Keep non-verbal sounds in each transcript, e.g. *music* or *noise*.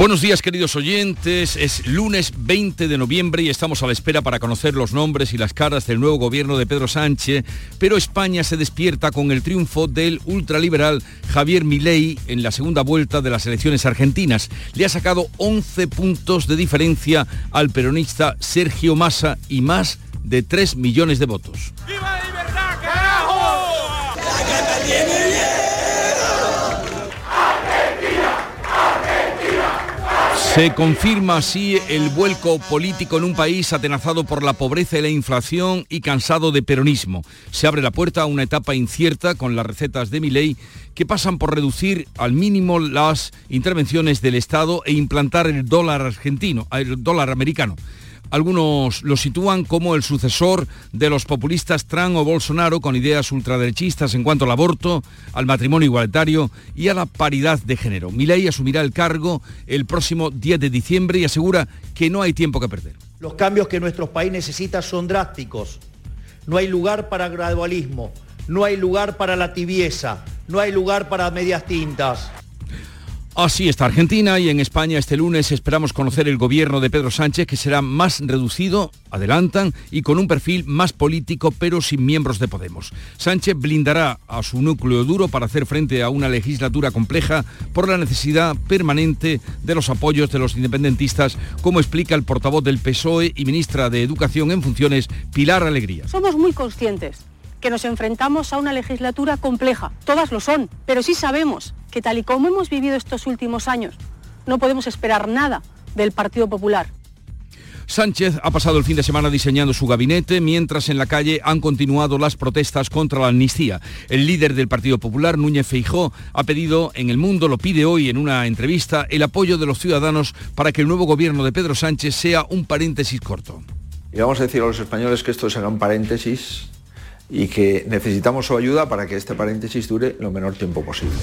Buenos días queridos oyentes, es lunes 20 de noviembre y estamos a la espera para conocer los nombres y las caras del nuevo gobierno de Pedro Sánchez, pero España se despierta con el triunfo del ultraliberal Javier Milei en la segunda vuelta de las elecciones argentinas. Le ha sacado 11 puntos de diferencia al peronista Sergio Massa y más de 3 millones de votos. ¡Viva la libertad, carajo! Se confirma así el vuelco político en un país atenazado por la pobreza y la inflación y cansado de peronismo. Se abre la puerta a una etapa incierta con las recetas de Milei que pasan por reducir al mínimo las intervenciones del Estado e implantar el dólar argentino, el dólar americano. Algunos lo sitúan como el sucesor de los populistas Trump o Bolsonaro con ideas ultraderechistas en cuanto al aborto, al matrimonio igualitario y a la paridad de género. Milei asumirá el cargo el próximo 10 de diciembre y asegura que no hay tiempo que perder. Los cambios que nuestro país necesita son drásticos. No hay lugar para gradualismo, no hay lugar para la tibieza, no hay lugar para medias tintas. Así está Argentina y en España este lunes esperamos conocer el gobierno de Pedro Sánchez que será más reducido, adelantan, y con un perfil más político pero sin miembros de Podemos. Sánchez blindará a su núcleo duro para hacer frente a una legislatura compleja por la necesidad permanente de los apoyos de los independentistas, como explica el portavoz del PSOE y ministra de Educación en funciones, Pilar Alegría. Somos muy conscientes que nos enfrentamos a una legislatura compleja. Todas lo son, pero sí sabemos que tal y como hemos vivido estos últimos años, no podemos esperar nada del Partido Popular. Sánchez ha pasado el fin de semana diseñando su gabinete, mientras en la calle han continuado las protestas contra la amnistía. El líder del Partido Popular, Núñez Feijó, ha pedido en El Mundo, lo pide hoy en una entrevista, el apoyo de los ciudadanos para que el nuevo gobierno de Pedro Sánchez sea un paréntesis corto. Y vamos a decir a los españoles que esto será un paréntesis y que necesitamos su ayuda para que este paréntesis dure lo menor tiempo posible.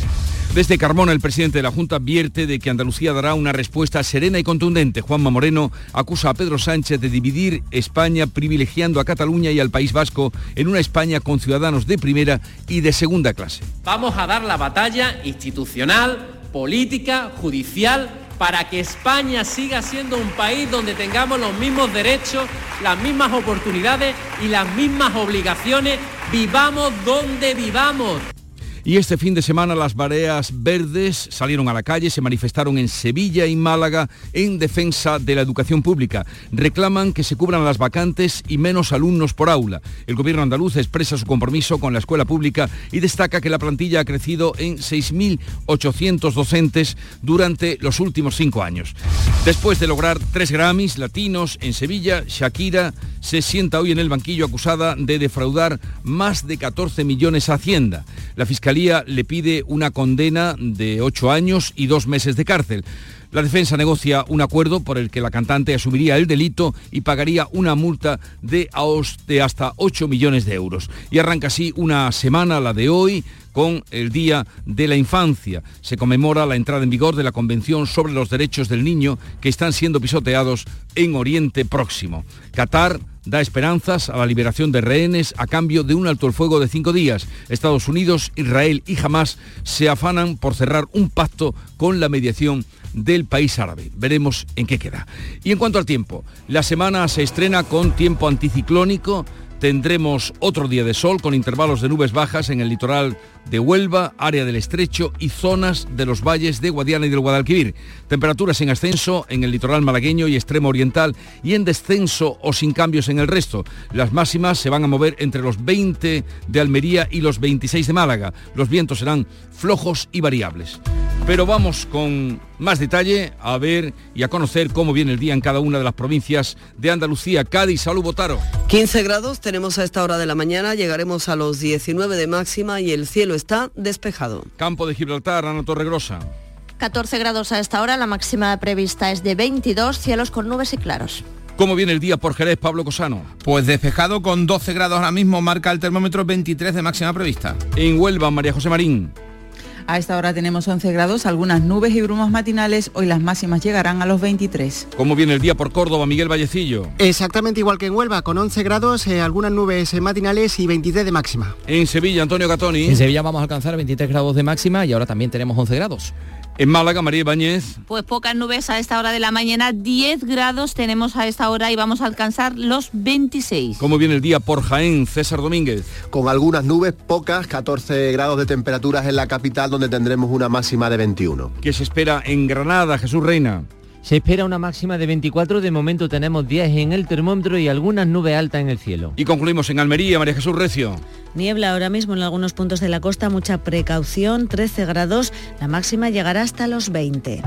Desde Carmona, el presidente de la Junta advierte de que Andalucía dará una respuesta serena y contundente. Juanma Moreno acusa a Pedro Sánchez de dividir España privilegiando a Cataluña y al País Vasco en una España con ciudadanos de primera y de segunda clase. Vamos a dar la batalla institucional, política, judicial para que España siga siendo un país donde tengamos los mismos derechos, las mismas oportunidades y las mismas obligaciones, vivamos donde vivamos. Y este fin de semana las mareas verdes salieron a la calle, se manifestaron en Sevilla y Málaga en defensa de la educación pública. Reclaman que se cubran las vacantes y menos alumnos por aula. El gobierno andaluz expresa su compromiso con la escuela pública y destaca que la plantilla ha crecido en 6.800 docentes durante los últimos cinco años. Después de lograr tres Grammys latinos en Sevilla, Shakira se sienta hoy en el banquillo acusada de defraudar más de 14 millones a Hacienda. La Fiscalía le pide una condena de ocho años y dos meses de cárcel. La defensa negocia un acuerdo por el que la cantante asumiría el delito y pagaría una multa de, hasta 8 millones de euros. Y arranca así una semana, la de hoy, con el Día de la Infancia. Se conmemora la entrada en vigor de la Convención sobre los Derechos del Niño que están siendo pisoteados en Oriente Próximo. Qatar da esperanzas a la liberación de rehenes a cambio de un alto el fuego de cinco días. Estados Unidos, Israel y Hamas se afanan por cerrar un pacto con la mediación del país árabe. Veremos en qué queda. Y en cuanto al tiempo, la semana se estrena con tiempo anticiclónico Tendremos otro día de sol con intervalos de nubes bajas en el litoral de Huelva, área del Estrecho y zonas de los valles de Guadiana y del Guadalquivir. Temperaturas en ascenso en el litoral malagueño y extremo oriental y en descenso o sin cambios en el resto. Las máximas se van a mover entre los 20 de Almería y los 26 de Málaga. Los vientos serán flojos y variables. Pero vamos con más detalle a ver y a conocer cómo viene el día en cada una de las provincias de Andalucía. Cádiz, salud, Botaro. 15 grados tenemos a esta hora de la mañana, llegaremos a los 19 de máxima y el cielo está despejado. Campo de Gibraltar, Ana Torregrosa. 14 grados a esta hora, la máxima prevista es de 22, cielos con nubes y claros. ¿Cómo viene el día por Jerez, Pablo Cosano? Pues despejado con 12 grados ahora mismo, marca el termómetro 23 de máxima prevista. En Huelva, María José Marín. A esta hora tenemos 11 grados, algunas nubes y brumas matinales. Hoy las máximas llegarán a los 23. ¿Cómo viene el día por Córdoba, Miguel Vallecillo? Exactamente igual que en Huelva, con 11 grados, eh, algunas nubes matinales y 23 de máxima. En Sevilla, Antonio Gatoni. En Sevilla vamos a alcanzar 23 grados de máxima y ahora también tenemos 11 grados. En Málaga, María Ibáñez. Pues pocas nubes a esta hora de la mañana, 10 grados tenemos a esta hora y vamos a alcanzar los 26. ¿Cómo viene el día por Jaén, César Domínguez? Con algunas nubes, pocas, 14 grados de temperaturas en la capital donde tendremos una máxima de 21. ¿Qué se espera en Granada, Jesús Reina? Se espera una máxima de 24, de momento tenemos 10 en el termómetro y algunas nubes altas en el cielo. Y concluimos en Almería, María Jesús Recio. Niebla ahora mismo en algunos puntos de la costa, mucha precaución, 13 grados, la máxima llegará hasta los 20.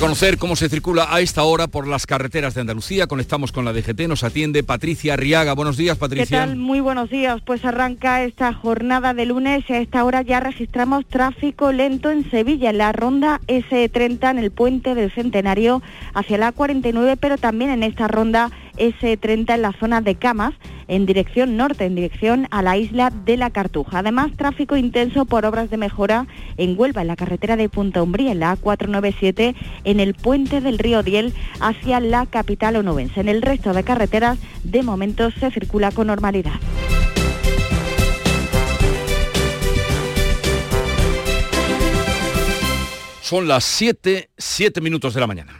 Conocer cómo se circula a esta hora por las carreteras de Andalucía. Conectamos con la DGT, nos atiende Patricia Arriaga. Buenos días, Patricia. ¿Qué tal? Muy buenos días. Pues arranca esta jornada de lunes y a esta hora ya registramos tráfico lento en Sevilla, en la ronda S30 en el puente del Centenario hacia la 49, pero también en esta ronda S30 en la zona de Camas, en dirección norte, en dirección a la isla de la Cartuja. Además, tráfico intenso por obras de mejora en Huelva, en la carretera de Punta Umbría, en la A497, en el puente del río Diel hacia la capital onubense. En el resto de carreteras, de momento, se circula con normalidad. Son las 7, 7 minutos de la mañana.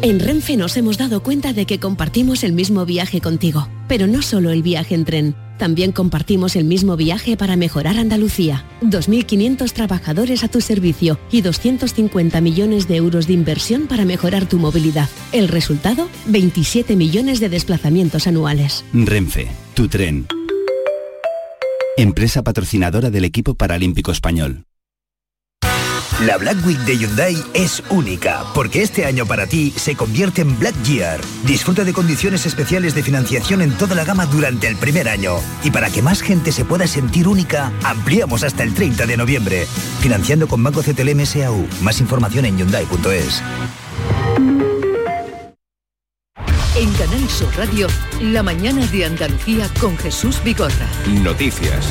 En Renfe nos hemos dado cuenta de que compartimos el mismo viaje contigo, pero no solo el viaje en tren, también compartimos el mismo viaje para mejorar Andalucía. 2.500 trabajadores a tu servicio y 250 millones de euros de inversión para mejorar tu movilidad. El resultado, 27 millones de desplazamientos anuales. Renfe, tu tren. Empresa patrocinadora del equipo paralímpico español. La Black Week de Hyundai es única, porque este año para ti se convierte en Black Year. Disfruta de condiciones especiales de financiación en toda la gama durante el primer año. Y para que más gente se pueda sentir única, ampliamos hasta el 30 de noviembre. Financiando con Banco CTLM SAU. Más información en Hyundai.es. En Canal Sur Radio, la mañana de Andalucía con Jesús Bigorra. Noticias.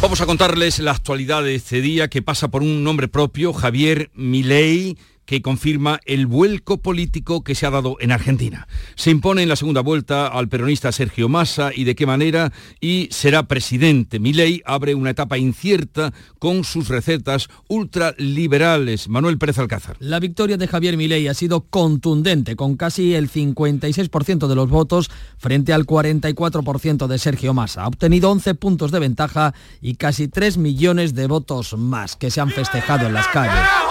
Vamos a contarles la actualidad de este día que pasa por un nombre propio, Javier Milei, que confirma el vuelco político que se ha dado en Argentina. Se impone en la segunda vuelta al peronista Sergio Massa y de qué manera y será presidente. Milei abre una etapa incierta con sus recetas ultraliberales. Manuel Pérez Alcázar. La victoria de Javier Milei ha sido contundente con casi el 56% de los votos frente al 44% de Sergio Massa. Ha obtenido 11 puntos de ventaja y casi 3 millones de votos más que se han festejado en las calles.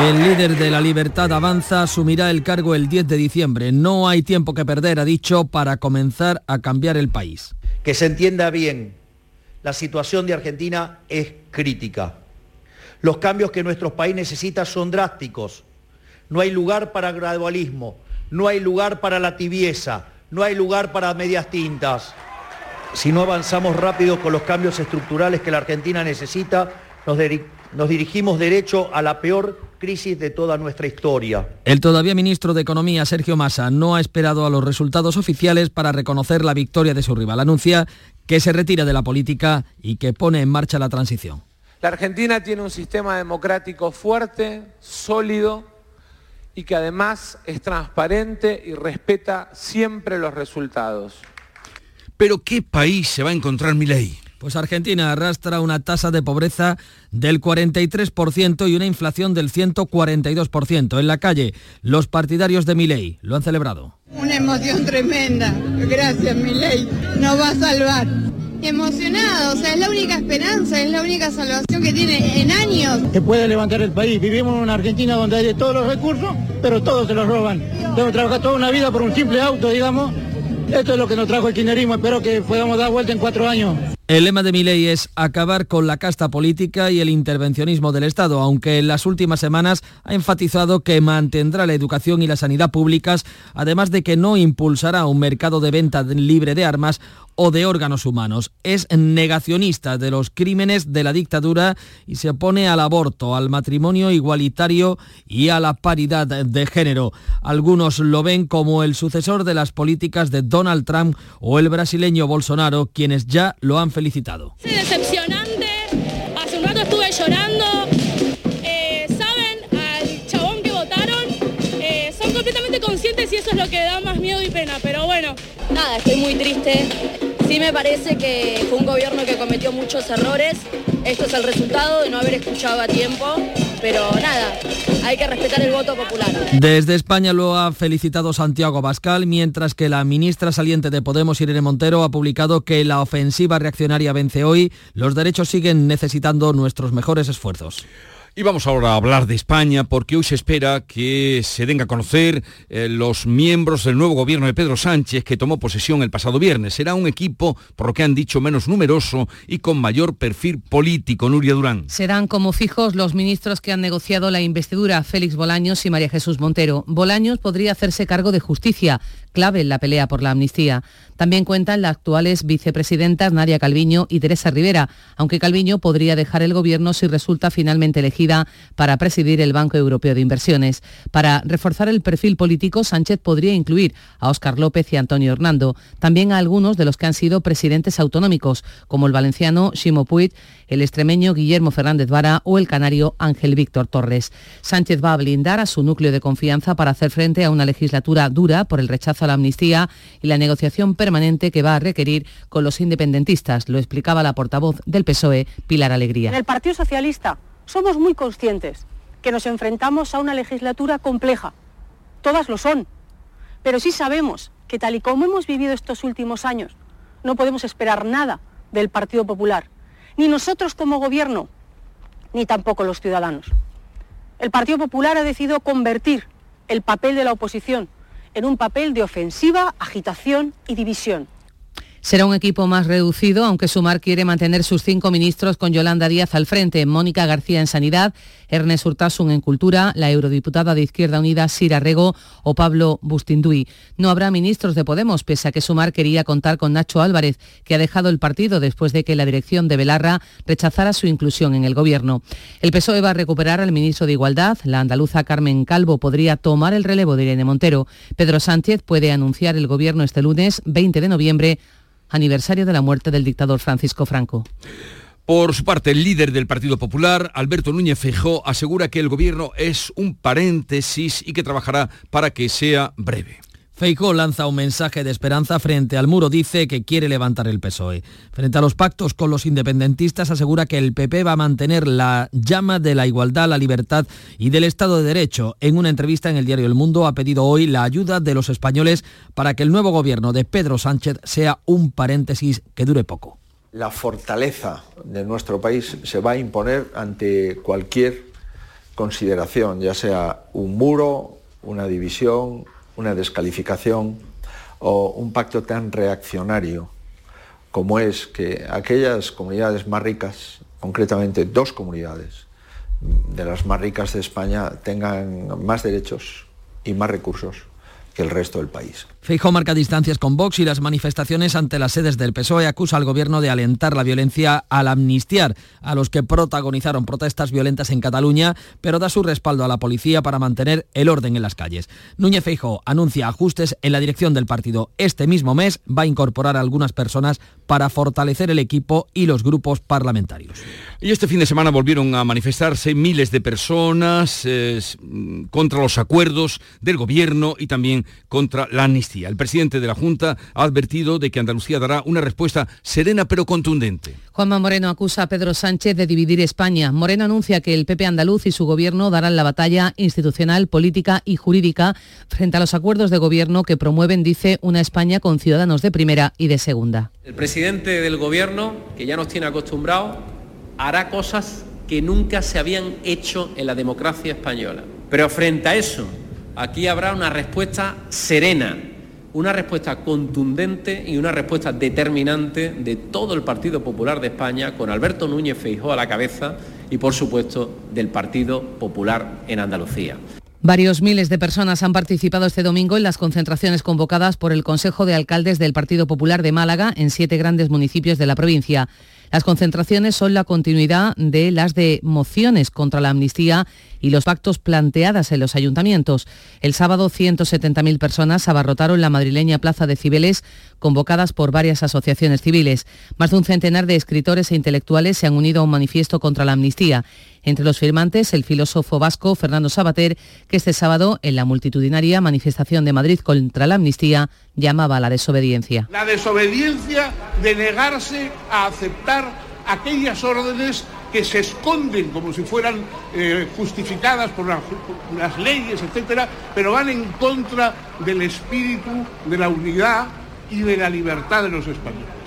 El líder de la Libertad Avanza asumirá el cargo el 10 de diciembre. No hay tiempo que perder, ha dicho, para comenzar a cambiar el país. Que se entienda bien, la situación de Argentina es crítica. Los cambios que nuestro país necesita son drásticos. No hay lugar para gradualismo, no hay lugar para la tibieza, no hay lugar para medias tintas. Si no avanzamos rápido con los cambios estructurales que la Argentina necesita, nos, nos dirigimos derecho a la peor crisis de toda nuestra historia. El todavía ministro de Economía, Sergio Massa, no ha esperado a los resultados oficiales para reconocer la victoria de su rival. Anuncia que se retira de la política y que pone en marcha la transición. La Argentina tiene un sistema democrático fuerte, sólido y que además es transparente y respeta siempre los resultados. Pero ¿qué país se va a encontrar Milei? Pues Argentina arrastra una tasa de pobreza del 43% y una inflación del 142%. En la calle, los partidarios de Milei lo han celebrado. Una emoción tremenda. Gracias, Milei. Nos va a salvar. Emocionado, o sea, es la única esperanza, es la única salvación que tiene en años. Que puede levantar el país. Vivimos en una Argentina donde hay de todos los recursos, pero todos se los roban. Tengo que trabajar toda una vida por un simple auto, digamos. Esto es lo que nos trajo el kirchnerismo. Espero que podamos dar vuelta en cuatro años. El lema de Milei es acabar con la casta política y el intervencionismo del Estado, aunque en las últimas semanas ha enfatizado que mantendrá la educación y la sanidad públicas, además de que no impulsará un mercado de venta libre de armas o de órganos humanos. Es negacionista de los crímenes de la dictadura y se opone al aborto, al matrimonio igualitario y a la paridad de género. Algunos lo ven como el sucesor de las políticas de Donald Trump o el brasileño Bolsonaro, quienes ya lo han felicitado. Sí, decepcionante. Hace un rato estuve llorando. Eh, Saben al chabón que votaron. Eh, son completamente conscientes y eso es lo que da más miedo y pena. Pero bueno. Nada, estoy muy triste. Sí me parece que fue un gobierno que cometió muchos errores. Esto es el resultado de no haber escuchado a tiempo. Pero nada, hay que respetar el voto popular. Desde España lo ha felicitado Santiago Bascal, mientras que la ministra saliente de Podemos, Irene Montero, ha publicado que la ofensiva reaccionaria vence hoy. Los derechos siguen necesitando nuestros mejores esfuerzos. Y vamos ahora a hablar de España porque hoy se espera que se den a conocer eh, los miembros del nuevo gobierno de Pedro Sánchez que tomó posesión el pasado viernes. Será un equipo, por lo que han dicho, menos numeroso y con mayor perfil político. Nuria Durán. Serán como fijos los ministros que han negociado la investidura, Félix Bolaños y María Jesús Montero. Bolaños podría hacerse cargo de justicia, clave en la pelea por la amnistía. También cuentan las actuales vicepresidentas Nadia Calviño y Teresa Rivera, aunque Calviño podría dejar el gobierno si resulta finalmente para presidir el Banco Europeo de Inversiones. Para reforzar el perfil político, Sánchez podría incluir a Óscar López y Antonio Hernando, también a algunos de los que han sido presidentes autonómicos, como el valenciano Ximo Puig, el extremeño Guillermo Fernández Vara o el canario Ángel Víctor Torres. Sánchez va a blindar a su núcleo de confianza para hacer frente a una legislatura dura por el rechazo a la amnistía y la negociación permanente que va a requerir con los independentistas, lo explicaba la portavoz del PSOE, Pilar Alegría. En el Partido Socialista somos muy conscientes que nos enfrentamos a una legislatura compleja. Todas lo son. Pero sí sabemos que tal y como hemos vivido estos últimos años, no podemos esperar nada del Partido Popular ni nosotros como gobierno, ni tampoco los ciudadanos. El Partido Popular ha decidido convertir el papel de la oposición en un papel de ofensiva, agitación y división. Será un equipo más reducido, aunque Sumar quiere mantener sus cinco ministros con Yolanda Díaz al frente, Mónica García en Sanidad, Ernest Urtasun en Cultura, la eurodiputada de Izquierda Unida Sira Rego o Pablo Bustinduy. No habrá ministros de Podemos, pese a que Sumar quería contar con Nacho Álvarez, que ha dejado el partido después de que la dirección de Belarra rechazara su inclusión en el gobierno. El PSOE va a recuperar al ministro de Igualdad, la andaluza Carmen Calvo podría tomar el relevo de Irene Montero. Pedro Sánchez puede anunciar el gobierno este lunes 20 de noviembre aniversario de la muerte del dictador Francisco Franco. Por su parte, el líder del Partido Popular, Alberto Núñez Feijó, asegura que el gobierno es un paréntesis y que trabajará para que sea breve. Feijó lanza un mensaje de esperanza frente al muro, dice que quiere levantar el PSOE. Frente a los pactos con los independentistas asegura que el PP va a mantener la llama de la igualdad, la libertad y del Estado de Derecho. En una entrevista en el diario El Mundo ha pedido hoy la ayuda de los españoles para que el nuevo gobierno de Pedro Sánchez sea un paréntesis que dure poco. La fortaleza de nuestro país se va a imponer ante cualquier consideración, ya sea un muro, una división, una descalificación o un pacto tan reaccionario como es que aquellas comunidades más ricas, concretamente dos comunidades de las más ricas de España, tengan más derechos y más recursos que el resto del país. Feijóo marca distancias con Vox y las manifestaciones ante las sedes del PSOE acusa al gobierno de alentar la violencia al amnistiar a los que protagonizaron protestas violentas en Cataluña, pero da su respaldo a la policía para mantener el orden en las calles. Núñez Feijóo anuncia ajustes en la dirección del partido. Este mismo mes va a incorporar a algunas personas para fortalecer el equipo y los grupos parlamentarios. Y este fin de semana volvieron a manifestarse miles de personas eh, contra los acuerdos del gobierno y también contra la amnistía amnistía. El presidente de la Junta ha advertido de que Andalucía dará una respuesta serena pero contundente. Juanma Moreno acusa a Pedro Sánchez de dividir España. Moreno anuncia que el PP andaluz y su gobierno darán la batalla institucional, política y jurídica frente a los acuerdos de gobierno que promueven, dice, una España con ciudadanos de primera y de segunda. El presidente del gobierno, que ya nos tiene acostumbrados, hará cosas que nunca se habían hecho en la democracia española. Pero frente a eso, aquí habrá una respuesta serena, una respuesta contundente y una respuesta determinante de todo el Partido Popular de España, con Alberto Núñez Feijóo a la cabeza y, por supuesto, del Partido Popular en Andalucía. Varios miles de personas han participado este domingo en las concentraciones convocadas por el Consejo de Alcaldes del Partido Popular de Málaga en siete grandes municipios de la provincia. Las concentraciones son la continuidad de las de mociones contra la amnistía y los pactos planteadas en los ayuntamientos. El sábado 170.000 personas abarrotaron la madrileña Plaza de Cibeles, convocadas por varias asociaciones civiles. Más de un centenar de escritores e intelectuales se han unido a un manifiesto contra la amnistía. Entre los firmantes, el filósofo vasco Fernando Sabater, que este sábado, en la multitudinaria manifestación de Madrid contra la amnistía, llamaba a la desobediencia. La desobediencia de negarse a aceptar aquellas órdenes que se esconden como si fueran eh, justificadas por, por las leyes, etcétera, pero van en contra del espíritu de la unidad y de la libertad de los españoles.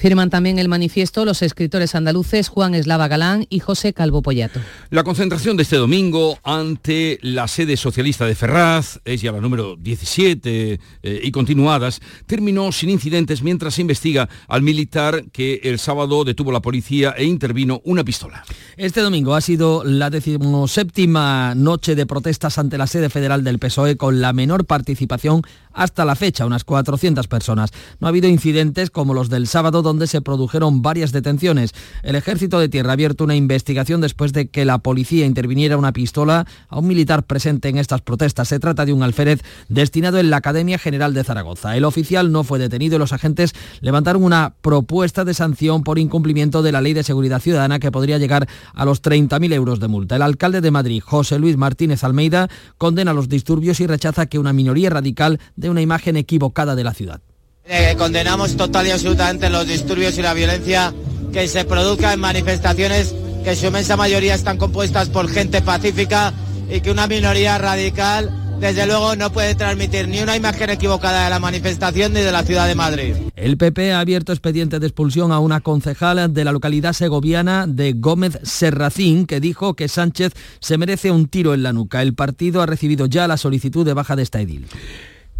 Firman también el manifiesto los escritores andaluces Juan Eslava Galán y José Calvo Pollato. La concentración de este domingo ante la sede socialista de Ferraz, es ya la número 17 eh, y continuadas, terminó sin incidentes mientras se investiga al militar que el sábado detuvo la policía e intervino una pistola. Este domingo ha sido la decimoséptima noche de protestas ante la sede federal del PSOE con la menor participación hasta la fecha, unas 400 personas. No ha habido incidentes como los del sábado donde se produjeron varias detenciones. El ejército de tierra ha abierto una investigación después de que la policía interviniera una pistola a un militar presente en estas protestas. Se trata de un alférez destinado en la Academia General de Zaragoza. El oficial no fue detenido y los agentes levantaron una propuesta de sanción por incumplimiento de la Ley de Seguridad Ciudadana que podría llegar a los 30.000 euros de multa. El alcalde de Madrid, José Luis Martínez Almeida, condena los disturbios y rechaza que una minoría radical de una imagen equivocada de la ciudad. Eh, condenamos total y absolutamente los disturbios y la violencia que se produzca en manifestaciones que su inmensa mayoría están compuestas por gente pacífica y que una minoría radical desde luego no puede transmitir ni una imagen equivocada de la manifestación ni de la ciudad de Madrid. El PP ha abierto expediente de expulsión a una concejal de la localidad segoviana de Gómez Serracín que dijo que Sánchez se merece un tiro en la nuca. El partido ha recibido ya la solicitud de baja de esta edil.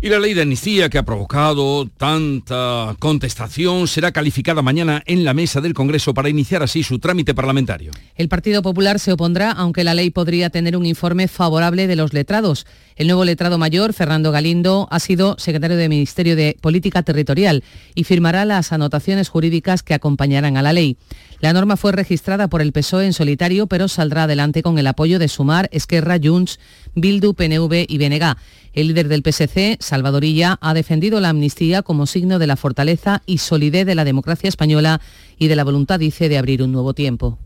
Y la ley de amnistía que ha provocado tanta contestación será calificada mañana en la mesa del Congreso para iniciar así su trámite parlamentario. El Partido Popular se opondrá, aunque la ley podría tener un informe favorable de los letrados. El nuevo letrado mayor, Fernando Galindo, ha sido secretario de Ministerio de Política Territorial y firmará las anotaciones jurídicas que acompañarán a la ley. La norma fue registrada por el PSOE en solitario, pero saldrá adelante con el apoyo de Sumar, Esquerra, Junts, Bildu, PNV y BNG. El líder del PSC, Salvadorilla, ha defendido la amnistía como signo de la fortaleza y solidez de la democracia española y de la voluntad, dice, de abrir un nuevo tiempo.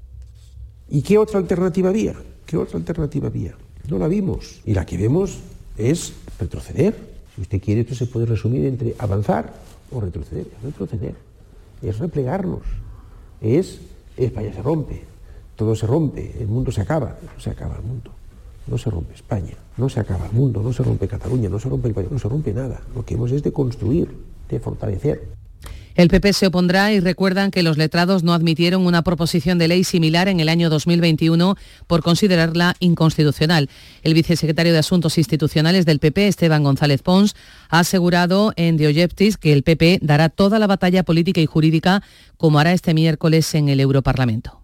¿Y qué otra alternativa había? ¿Qué otra alternativa había? No la vimos. Y la que vemos es retroceder. Si usted quiere, esto se puede resumir entre avanzar o retroceder. Retroceder es replegarnos. Es España se rompe. Todo se rompe. El mundo se acaba. Se acaba el mundo. No se rompe España. No se acaba el mundo. No se rompe Cataluña. No se rompe el país. No se rompe nada. Lo que hemos es de construir, de fortalecer. El PP se opondrá y recuerdan que los letrados no admitieron una proposición de ley similar en el año 2021 por considerarla inconstitucional. El vicesecretario de Asuntos Institucionales del PP, Esteban González Pons, ha asegurado en Dioyeptis que el PP dará toda la batalla política y jurídica como hará este miércoles en el Europarlamento.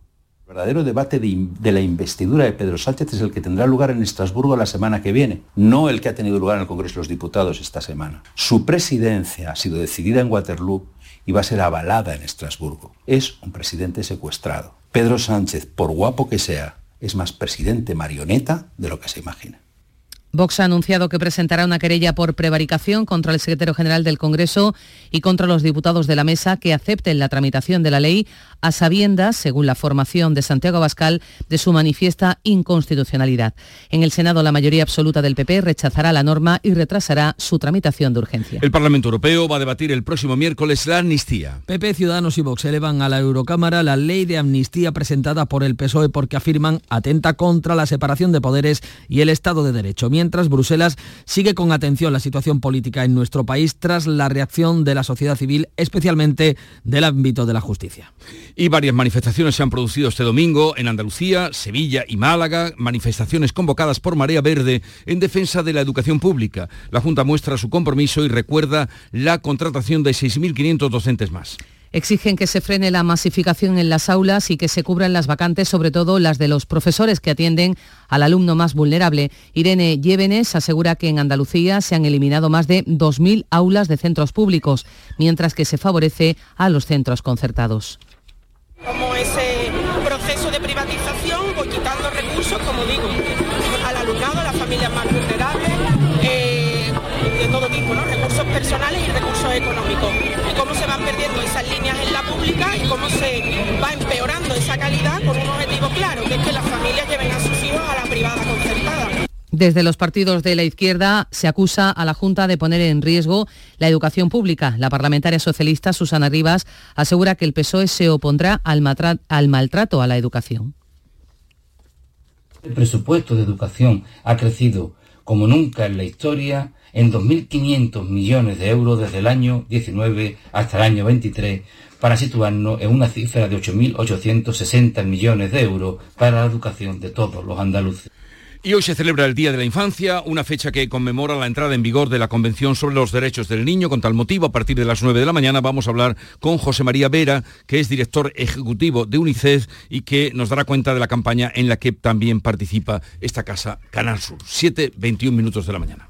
El verdadero debate de, la investidura de Pedro Sánchez es el que tendrá lugar en Estrasburgo la semana que viene, no el que ha tenido lugar en el Congreso de los Diputados esta semana. Su presidencia ha sido decidida en Waterloo y va a ser avalada en Estrasburgo. Es un presidente secuestrado. Pedro Sánchez, por guapo que sea, es más presidente marioneta de lo que se imagina. Vox ha anunciado que presentará una querella por prevaricación contra el secretario general del Congreso y contra los diputados de la mesa que acepten la tramitación de la ley a sabiendas, según la formación de Santiago Abascal, de su manifiesta inconstitucionalidad. En el Senado la mayoría absoluta del PP rechazará la norma y retrasará su tramitación de urgencia. El Parlamento Europeo va a debatir el próximo miércoles la amnistía. PP, Ciudadanos y Vox elevan a la Eurocámara la ley de amnistía presentada por el PSOE porque afirman atenta contra la separación de poderes y el Estado de Derecho mientras Bruselas sigue con atención la situación política en nuestro país tras la reacción de la sociedad civil, especialmente del ámbito de la justicia. Y varias manifestaciones se han producido este domingo en Andalucía, Sevilla y Málaga, manifestaciones convocadas por Marea Verde en defensa de la educación pública. La Junta muestra su compromiso y recuerda la contratación de 6.500 docentes más. Exigen que se frene la masificación en las aulas y que se cubran las vacantes, sobre todo las de los profesores que atienden al alumno más vulnerable. Irene Llévenes asegura que en Andalucía se han eliminado más de 2.000 aulas de centros públicos, mientras que se favorece a los centros concertados. Como ese proceso de privatización, quitando recursos, como digo, al alumnado, a las familias más vulnerables, eh, de todo tipo, ¿no? recursos personales y recursos económicos. Cómo se van perdiendo esas líneas en la pública y cómo se va empeorando esa calidad con un objetivo claro, que es que las familias lleven a sus hijos a la privada concertada. Desde los partidos de la izquierda se acusa a la Junta de poner en riesgo la educación pública. La parlamentaria socialista Susana Rivas asegura que el PSOE se opondrá al, al maltrato a la educación. El presupuesto de educación ha crecido como nunca en la historia en 2.500 millones de euros desde el año 19 hasta el año 23 para situarnos en una cifra de 8.860 millones de euros para la educación de todos los andaluces. Y hoy se celebra el Día de la Infancia, una fecha que conmemora la entrada en vigor de la Convención sobre los Derechos del Niño. Con tal motivo, a partir de las 9 de la mañana vamos a hablar con José María Vera, que es director ejecutivo de UNICEF y que nos dará cuenta de la campaña en la que también participa esta casa Canal Sur. 7, 21 minutos de la mañana.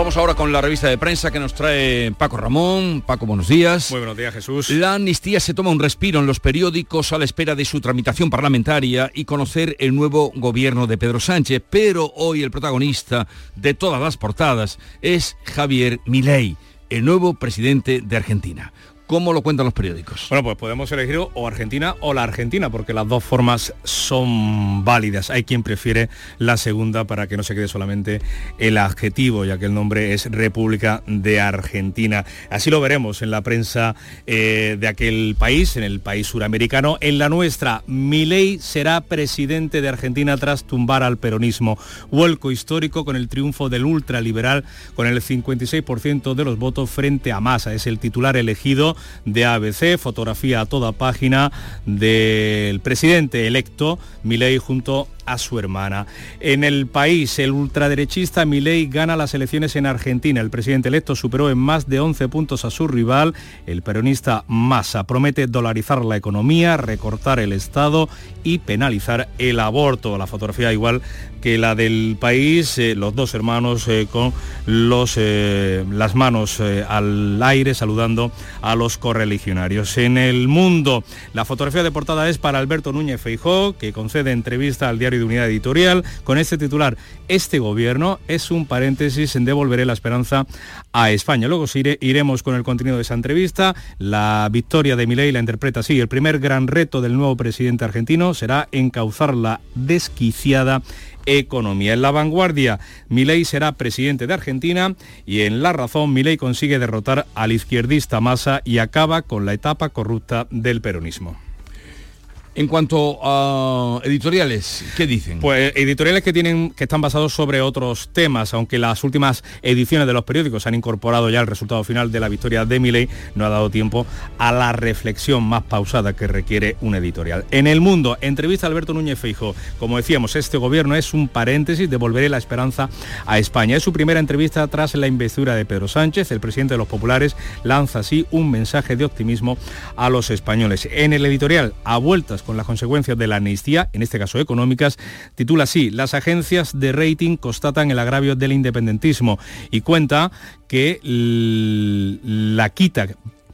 Vamos ahora con la revista de prensa que nos trae Paco Ramón. Paco, buenos días. Muy buenos días, Jesús. La amnistía se toma un respiro en los periódicos a la espera de su tramitación parlamentaria y conocer el nuevo gobierno de Pedro Sánchez, pero hoy el protagonista de todas las portadas es Javier Milei, el nuevo presidente de Argentina. ¿Cómo lo cuentan los periódicos? Bueno, pues podemos elegir o Argentina o la Argentina, porque las dos formas son válidas. Hay quien prefiere la segunda para que no se quede solamente el adjetivo, ya que el nombre es República de Argentina. Así lo veremos en la prensa eh, de aquel país, en el país suramericano. En la nuestra, Milei será presidente de Argentina tras tumbar al peronismo. Vuelco histórico con el triunfo del ultraliberal con el 56% de los votos frente a Massa. Es el titular elegido de ABC, fotografía a toda página del presidente electo Milei junto a su hermana. En el país, el ultraderechista Milei gana las elecciones en Argentina. El presidente electo superó en más de 11 puntos a su rival, el peronista Massa. Promete dolarizar la economía, recortar el Estado y penalizar el aborto. La fotografía igual que la del país, eh, los dos hermanos eh, con los, eh, las manos al aire saludando a los correligionarios. En el mundo, la fotografía de portada es para Alberto Núñez Feijó, que concede entrevista al diario de Unidad Editorial con este titular, este gobierno es un paréntesis en devolveré la esperanza a España. Luego iremos con el contenido de esa entrevista. La victoria de Milei la interpreta así. El primer gran reto del nuevo presidente argentino será encauzar la desquiciada economía. En la vanguardia, Milei será presidente de Argentina y en La Razón, Milei consigue derrotar al izquierdista Massa y acaba con la etapa corrupta del peronismo. En cuanto a editoriales, ¿qué dicen? Pues editoriales que tienen que están basados sobre otros temas, aunque las últimas ediciones de los periódicos han incorporado ya el resultado final de la victoria de Milley, no ha dado tiempo a la reflexión más pausada que requiere un editorial. En el mundo, entrevista Alberto Núñez Feijo. Como decíamos, este gobierno es un paréntesis, devolveré la esperanza a España. Es su primera entrevista tras la investidura de Pedro Sánchez. El presidente de los populares lanza así un mensaje de optimismo a los españoles. En el editorial, a vueltas con las consecuencias de la amnistía, en este caso económicas, titula así, las agencias de rating constatan el agravio del independentismo y cuenta que la quita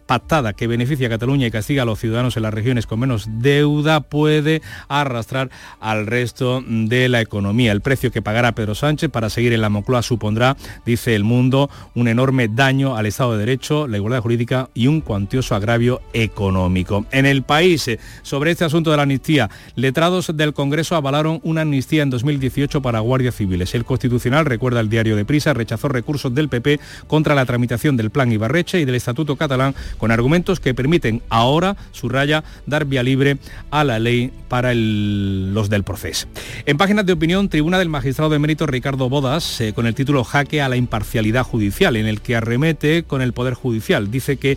pactada que beneficia a Cataluña y castiga a los ciudadanos en las regiones con menos deuda puede arrastrar al resto de la economía. El precio que pagará Pedro Sánchez para seguir en la Moncloa supondrá, dice el mundo, un enorme daño al Estado de Derecho, la igualdad jurídica y un cuantioso agravio económico. En el país, eh, sobre este asunto de la amnistía, letrados del Congreso avalaron una amnistía en 2018 para guardias civiles. El Constitucional, recuerda el diario de Prisa, rechazó recursos del PP contra la tramitación del Plan Ibarreche y del Estatuto catalán con argumentos que permiten ahora, subraya, dar vía libre a la ley para los del proceso. En páginas de opinión, tribuna del magistrado de mérito Ricardo Bodas, eh, con el título Jaque a la imparcialidad judicial, en el que arremete con el Poder Judicial. Dice que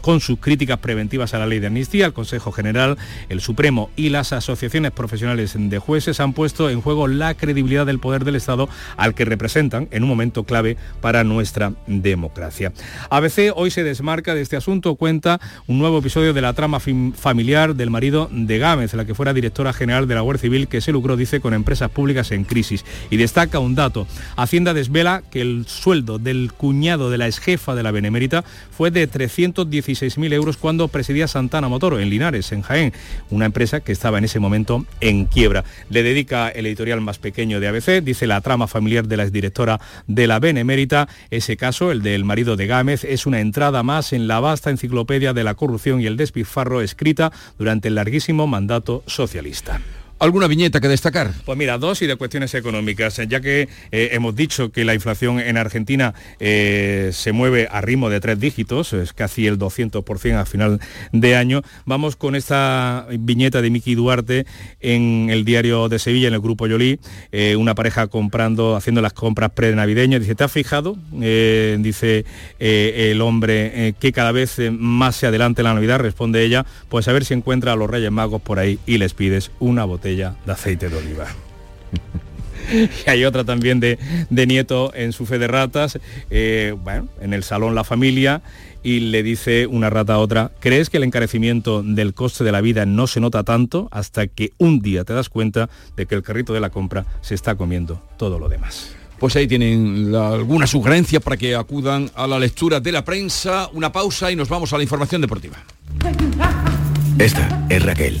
con sus críticas preventivas a la ley de amnistía, el Consejo General, el Supremo y las asociaciones profesionales de jueces han puesto en juego la credibilidad del poder del Estado al que representan en un momento clave para nuestra democracia. ABC hoy se desmarca de este asunto cuenta un nuevo episodio de la trama familiar del marido de Gámez, la que fuera directora general de la Guardia Civil, que se lucró, dice, con empresas públicas en crisis. Y destaca un dato. Hacienda desvela que el sueldo del cuñado de la exjefa de la Benemérita fue de 316.000 euros cuando presidía Santana Motor en Linares, en Jaén, una empresa que estaba en ese momento en quiebra. Le dedica el editorial más pequeño de ABC, dice la trama familiar de la exdirectora de la Benemérita. Ese caso, el del marido de Gámez, es una entrada más en la vasta enciclopedia de la corrupción y el despilfarro escrita durante el larguísimo mandato socialista. ¿Alguna viñeta que destacar? Pues mira, dos y de cuestiones económicas, ya que eh, hemos dicho que la inflación en Argentina eh, se mueve a ritmo de tres dígitos, es casi el 200% a final de año, vamos con esta viñeta de Miki Duarte en el diario de Sevilla, en el grupo Yolí, eh, una pareja comprando, haciendo las compras pre-navideñas, dice, ¿te has fijado? dice el hombre que cada vez más se adelante la Navidad, responde ella, pues a ver si encuentra a los Reyes Magos por ahí y les pides una botella de aceite de oliva. *laughs* y hay otra también de, nieto en su fe de ratas, eh, bueno, en el salón la familia, y le dice una rata a otra, ¿crees que el encarecimiento del coste de la vida no se nota tanto hasta que un día te das cuenta de que el carrito de la compra se está comiendo todo lo demás? Pues ahí tienen alguna sugerencia para que acudan a la lectura de la prensa, una pausa y nos vamos a la información deportiva. Esta es Raquel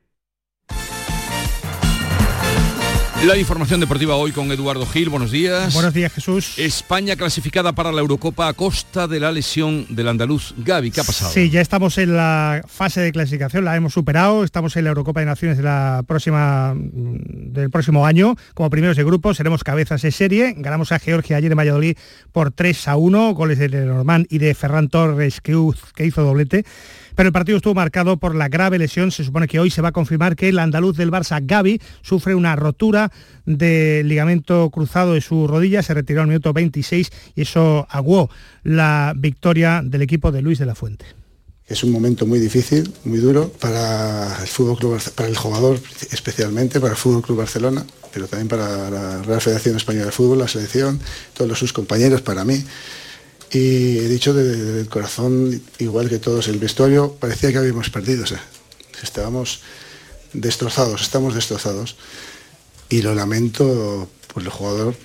La información deportiva hoy con Eduardo Gil, buenos días. Buenos días Jesús. España clasificada para la Eurocopa a costa de la lesión del andaluz Gaby, ¿qué ha pasado? Sí, ya estamos en la fase de clasificación, la hemos superado, estamos en la Eurocopa de Naciones de la próxima, mm, del próximo año, como primeros de grupo, seremos cabezas de serie, ganamos a Georgia ayer en Valladolid por 3 a 1, goles de Lenormand y de Ferran Torres que hizo doblete. Pero el partido estuvo marcado por la grave lesión. Se supone que hoy se va a confirmar que el andaluz del Barça, Gaby, sufre una rotura de ligamento cruzado de su rodilla. Se retiró al minuto 26 y eso aguó la victoria del equipo de Luis de la Fuente. Es un momento muy difícil, muy duro para el fútbol club, para el jugador especialmente, para el Fútbol Club Barcelona, pero también para la Real Federación Española de Fútbol, la selección, todos sus compañeros, para mí. Y he dicho desde el corazón, igual que todos, el vestuario parecía que habíamos perdido. O estábamos destrozados, estamos destrozados. Y lo lamento por el jugador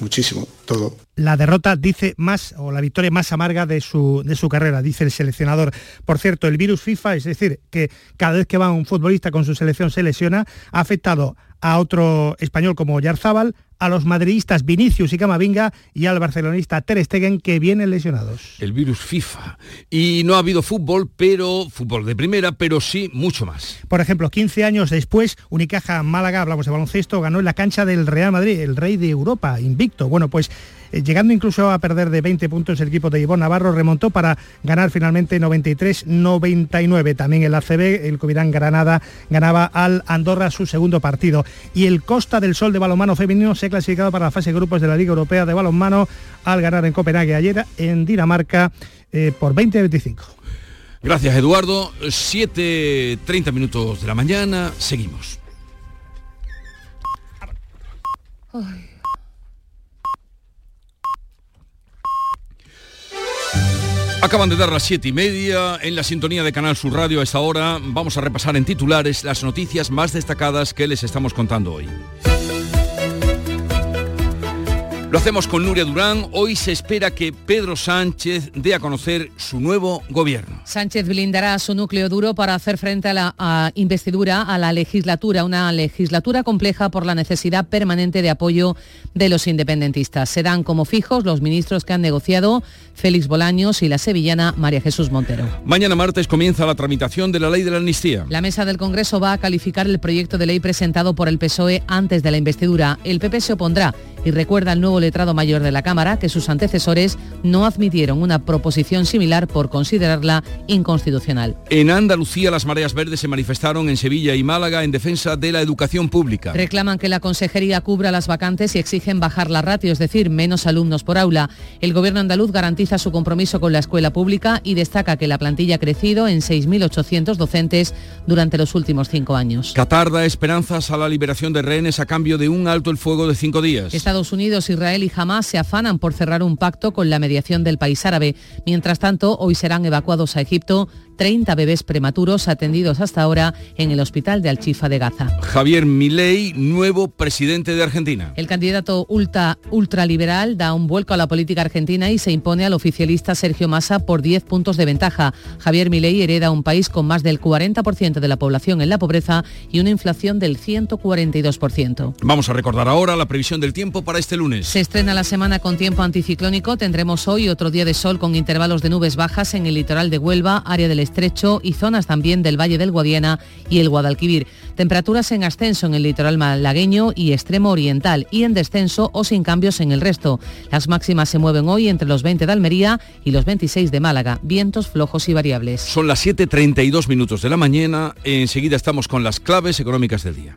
muchísimo, todo. La derrota dice más, o la victoria más amarga de su, de su carrera, dice el seleccionador. Por cierto, el virus FIFA, es decir, que cada vez que va un futbolista con su selección se lesiona, ha afectado a otro español como Yarzábal, a los madridistas Vinicius y Camavinga y al barcelonista Ter Stegen que vienen lesionados. El virus FIFA. Y no ha habido fútbol, pero fútbol de primera, pero sí mucho más. Por ejemplo, 15 años después, Unicaja Málaga, hablamos de baloncesto, ganó en la cancha del Real Madrid, el rey de Europa, invicto. Bueno, pues eh, llegando incluso a perder de 20 puntos el equipo de Ivón Navarro, remontó para ganar finalmente 93-99. También el ACB, el Covirán Granada, ganaba al Andorra su segundo partido. Y el Costa del Sol de balonmano femenino se ha clasificado para la fase de grupos de la Liga Europea de balonmano al ganar en Copenhague ayer en Dinamarca eh, por 20-25. Gracias Eduardo. 7.30 minutos de la mañana. Seguimos. Acaban de dar las siete y media en la sintonía de Canal Sur Radio a esta hora. Vamos a repasar en titulares las noticias más destacadas que les estamos contando hoy. Lo hacemos con Nuria Durán. Hoy se espera que Pedro Sánchez dé a conocer su nuevo gobierno. Sánchez blindará su núcleo duro para hacer frente a la a investidura, a la legislatura, una legislatura compleja por la necesidad permanente de apoyo de los independentistas. Serán como fijos los ministros que han negociado Félix Bolaños y la sevillana María Jesús Montero. Mañana martes comienza la tramitación de la ley de la amnistía. La mesa del Congreso va a calificar el proyecto de ley presentado por el PSOE antes de la investidura. El PP se opondrá y recuerda al nuevo letrado mayor de la Cámara que sus antecesores no admitieron una proposición similar por considerarla inconstitucional. En Andalucía las mareas verdes se manifestaron en Sevilla y Málaga en defensa de la educación pública. Reclaman que la consejería cubra las vacantes y exigen bajar la ratio, es decir, menos alumnos por aula. El gobierno andaluz garantiza su compromiso con la escuela pública y destaca que la plantilla ha crecido en 6.800 docentes durante los últimos cinco años. Qatar da esperanzas a la liberación de rehenes a cambio de un alto el fuego de cinco días. Estados Unidos, Israel y Hamas se afanan por cerrar un pacto con la mediación del país árabe. Mientras tanto, hoy serán evacuados a Egipto 30 bebés prematuros atendidos hasta ahora en el hospital de Alchifa de Gaza. Javier Milei, nuevo presidente de Argentina. El candidato ultra, ultraliberal da un vuelco a la política argentina y se impone al oficialista Sergio Massa por 10 puntos de ventaja. Javier Milei hereda un país con más del 40% de la población en la pobreza y una inflación del 142%. Vamos a recordar ahora la previsión del tiempo para este lunes. Se estrena la semana con tiempo anticiclónico. Tendremos hoy otro día de sol con intervalos de nubes bajas en el litoral de Huelva, área del estrecho y zonas también del Valle del Guadiana y el Guadalquivir. Temperaturas en ascenso en el litoral malagueño y extremo oriental y en descenso o sin cambios en el resto. Las máximas se mueven hoy entre los 20 de Almería y los 26 de Málaga. Vientos flojos y variables. Son las 7.32 minutos de la mañana. Enseguida estamos con las claves económicas del día.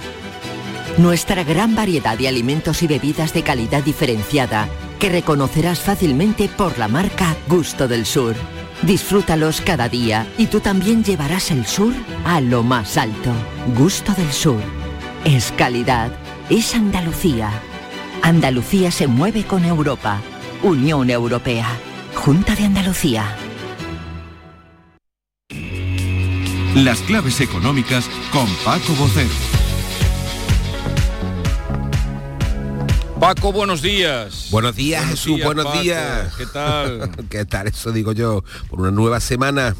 Nuestra gran variedad de alimentos y bebidas de calidad diferenciada que reconocerás fácilmente por la marca Gusto del Sur. Disfrútalos cada día y tú también llevarás el sur a lo más alto. Gusto del Sur. Es calidad. Es Andalucía. Andalucía se mueve con Europa. Unión Europea. Junta de Andalucía. Las claves económicas con Paco Bocero. Paco, buenos días. Buenos días, Buenos Jesús, días, buenos Paco. días. ¿Qué tal? *laughs* ¿Qué tal? Eso digo yo, por una nueva semana.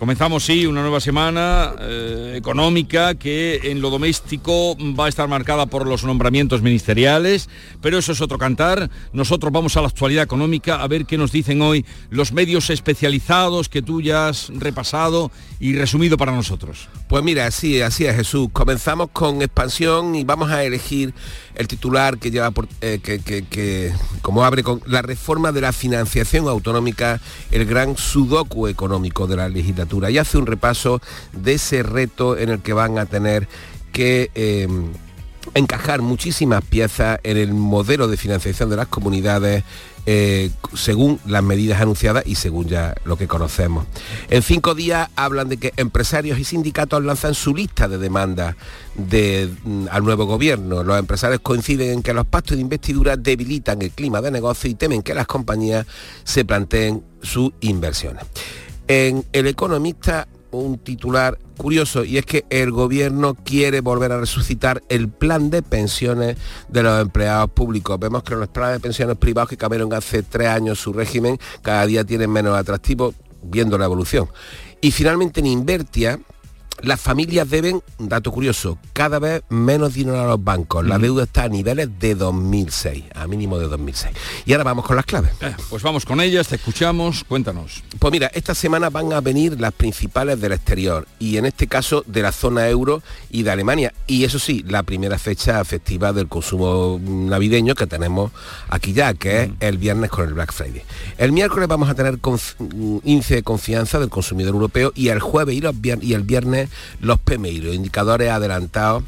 Comenzamos, sí, una nueva semana eh, económica que en lo doméstico va a estar marcada por los nombramientos ministeriales, pero eso es otro cantar. Nosotros vamos a la actualidad económica a ver qué nos dicen hoy los medios especializados que tú ya has repasado y resumido para nosotros. Pues mira, sí, así es Jesús. Comenzamos con expansión y vamos a elegir el titular que lleva por, eh, que, que- que, como abre con la reforma de la financiación autonómica, el gran sudoku económico de la legislatura y hace un repaso de ese reto en el que van a tener que eh, encajar muchísimas piezas en el modelo de financiación de las comunidades eh, según las medidas anunciadas y según ya lo que conocemos. En cinco días hablan de que empresarios y sindicatos lanzan su lista de demandas de, mm, al nuevo gobierno. Los empresarios coinciden en que los pactos de investidura debilitan el clima de negocio y temen que las compañías se planteen sus inversiones. En El Economista un titular curioso y es que el gobierno quiere volver a resucitar el plan de pensiones de los empleados públicos. Vemos que los planes de pensiones privados que cambiaron hace tres años su régimen cada día tienen menos atractivo viendo la evolución. Y finalmente en Invertia, las familias deben, dato curioso, cada vez menos dinero a los bancos. La deuda está a niveles de 2006, a mínimo de 2006. Y ahora vamos con las claves. Eh, pues vamos con ellas, te escuchamos, cuéntanos. Pues mira, esta semana van a venir las principales del exterior y en este caso de la zona euro y de Alemania. Y eso sí, la primera fecha efectiva del consumo navideño que tenemos aquí ya, que es el viernes con el Black Friday. El miércoles vamos a tener índice de confianza del consumidor europeo y el jueves y, y el viernes los PMI, los indicadores adelantados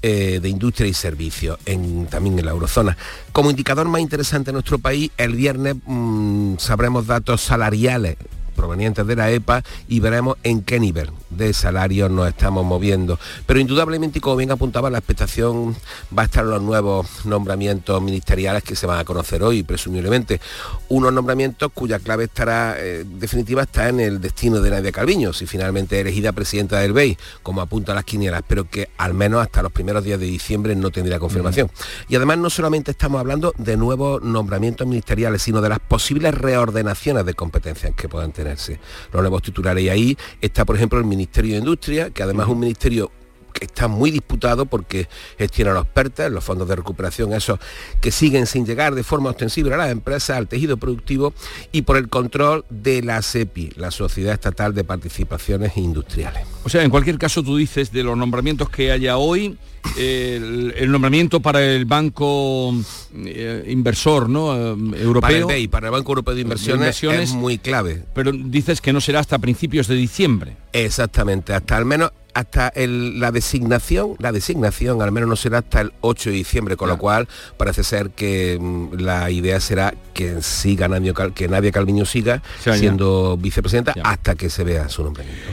eh, de industria y servicios, en, también en la eurozona. Como indicador más interesante en nuestro país, el viernes mm, sabremos datos salariales provenientes de la EPA y veremos en qué nivel de salarios nos estamos moviendo. Pero indudablemente, como bien apuntaba, la expectación va a estar en los nuevos nombramientos ministeriales que se van a conocer hoy, presumiblemente. Unos nombramientos cuya clave estará, eh, definitiva, está en el destino de Nadia Calviño, si finalmente elegida presidenta del BEI, como apuntan las quinielas, pero que al menos hasta los primeros días de diciembre no tendría confirmación. Y además no solamente estamos hablando de nuevos nombramientos ministeriales, sino de las posibles reordenaciones de competencias que puedan tenerse. Los nuevos titulares y ahí está, por ejemplo, el Ministerio de Industria, que además es un ministerio que está muy disputado porque gestiona los PERTES, los fondos de recuperación, esos que siguen sin llegar de forma ostensible a las empresas, al tejido productivo y por el control de la SEPI, la Sociedad Estatal de Participaciones Industriales. O sea, en cualquier caso tú dices de los nombramientos que haya hoy, el, nombramiento para el banco eh, inversor ¿no? Eh, europeo. Para el BEI, para el Banco Europeo de Inversiones, es muy clave. Pero dices que no será hasta principios de diciembre. Exactamente, hasta al menos hasta la designación, la designación al menos no será hasta el 8 de diciembre, con lo cual parece ser que mm, la idea será que siga que Nadia Calviño siga siendo vicepresidenta hasta que se vea su nombramiento.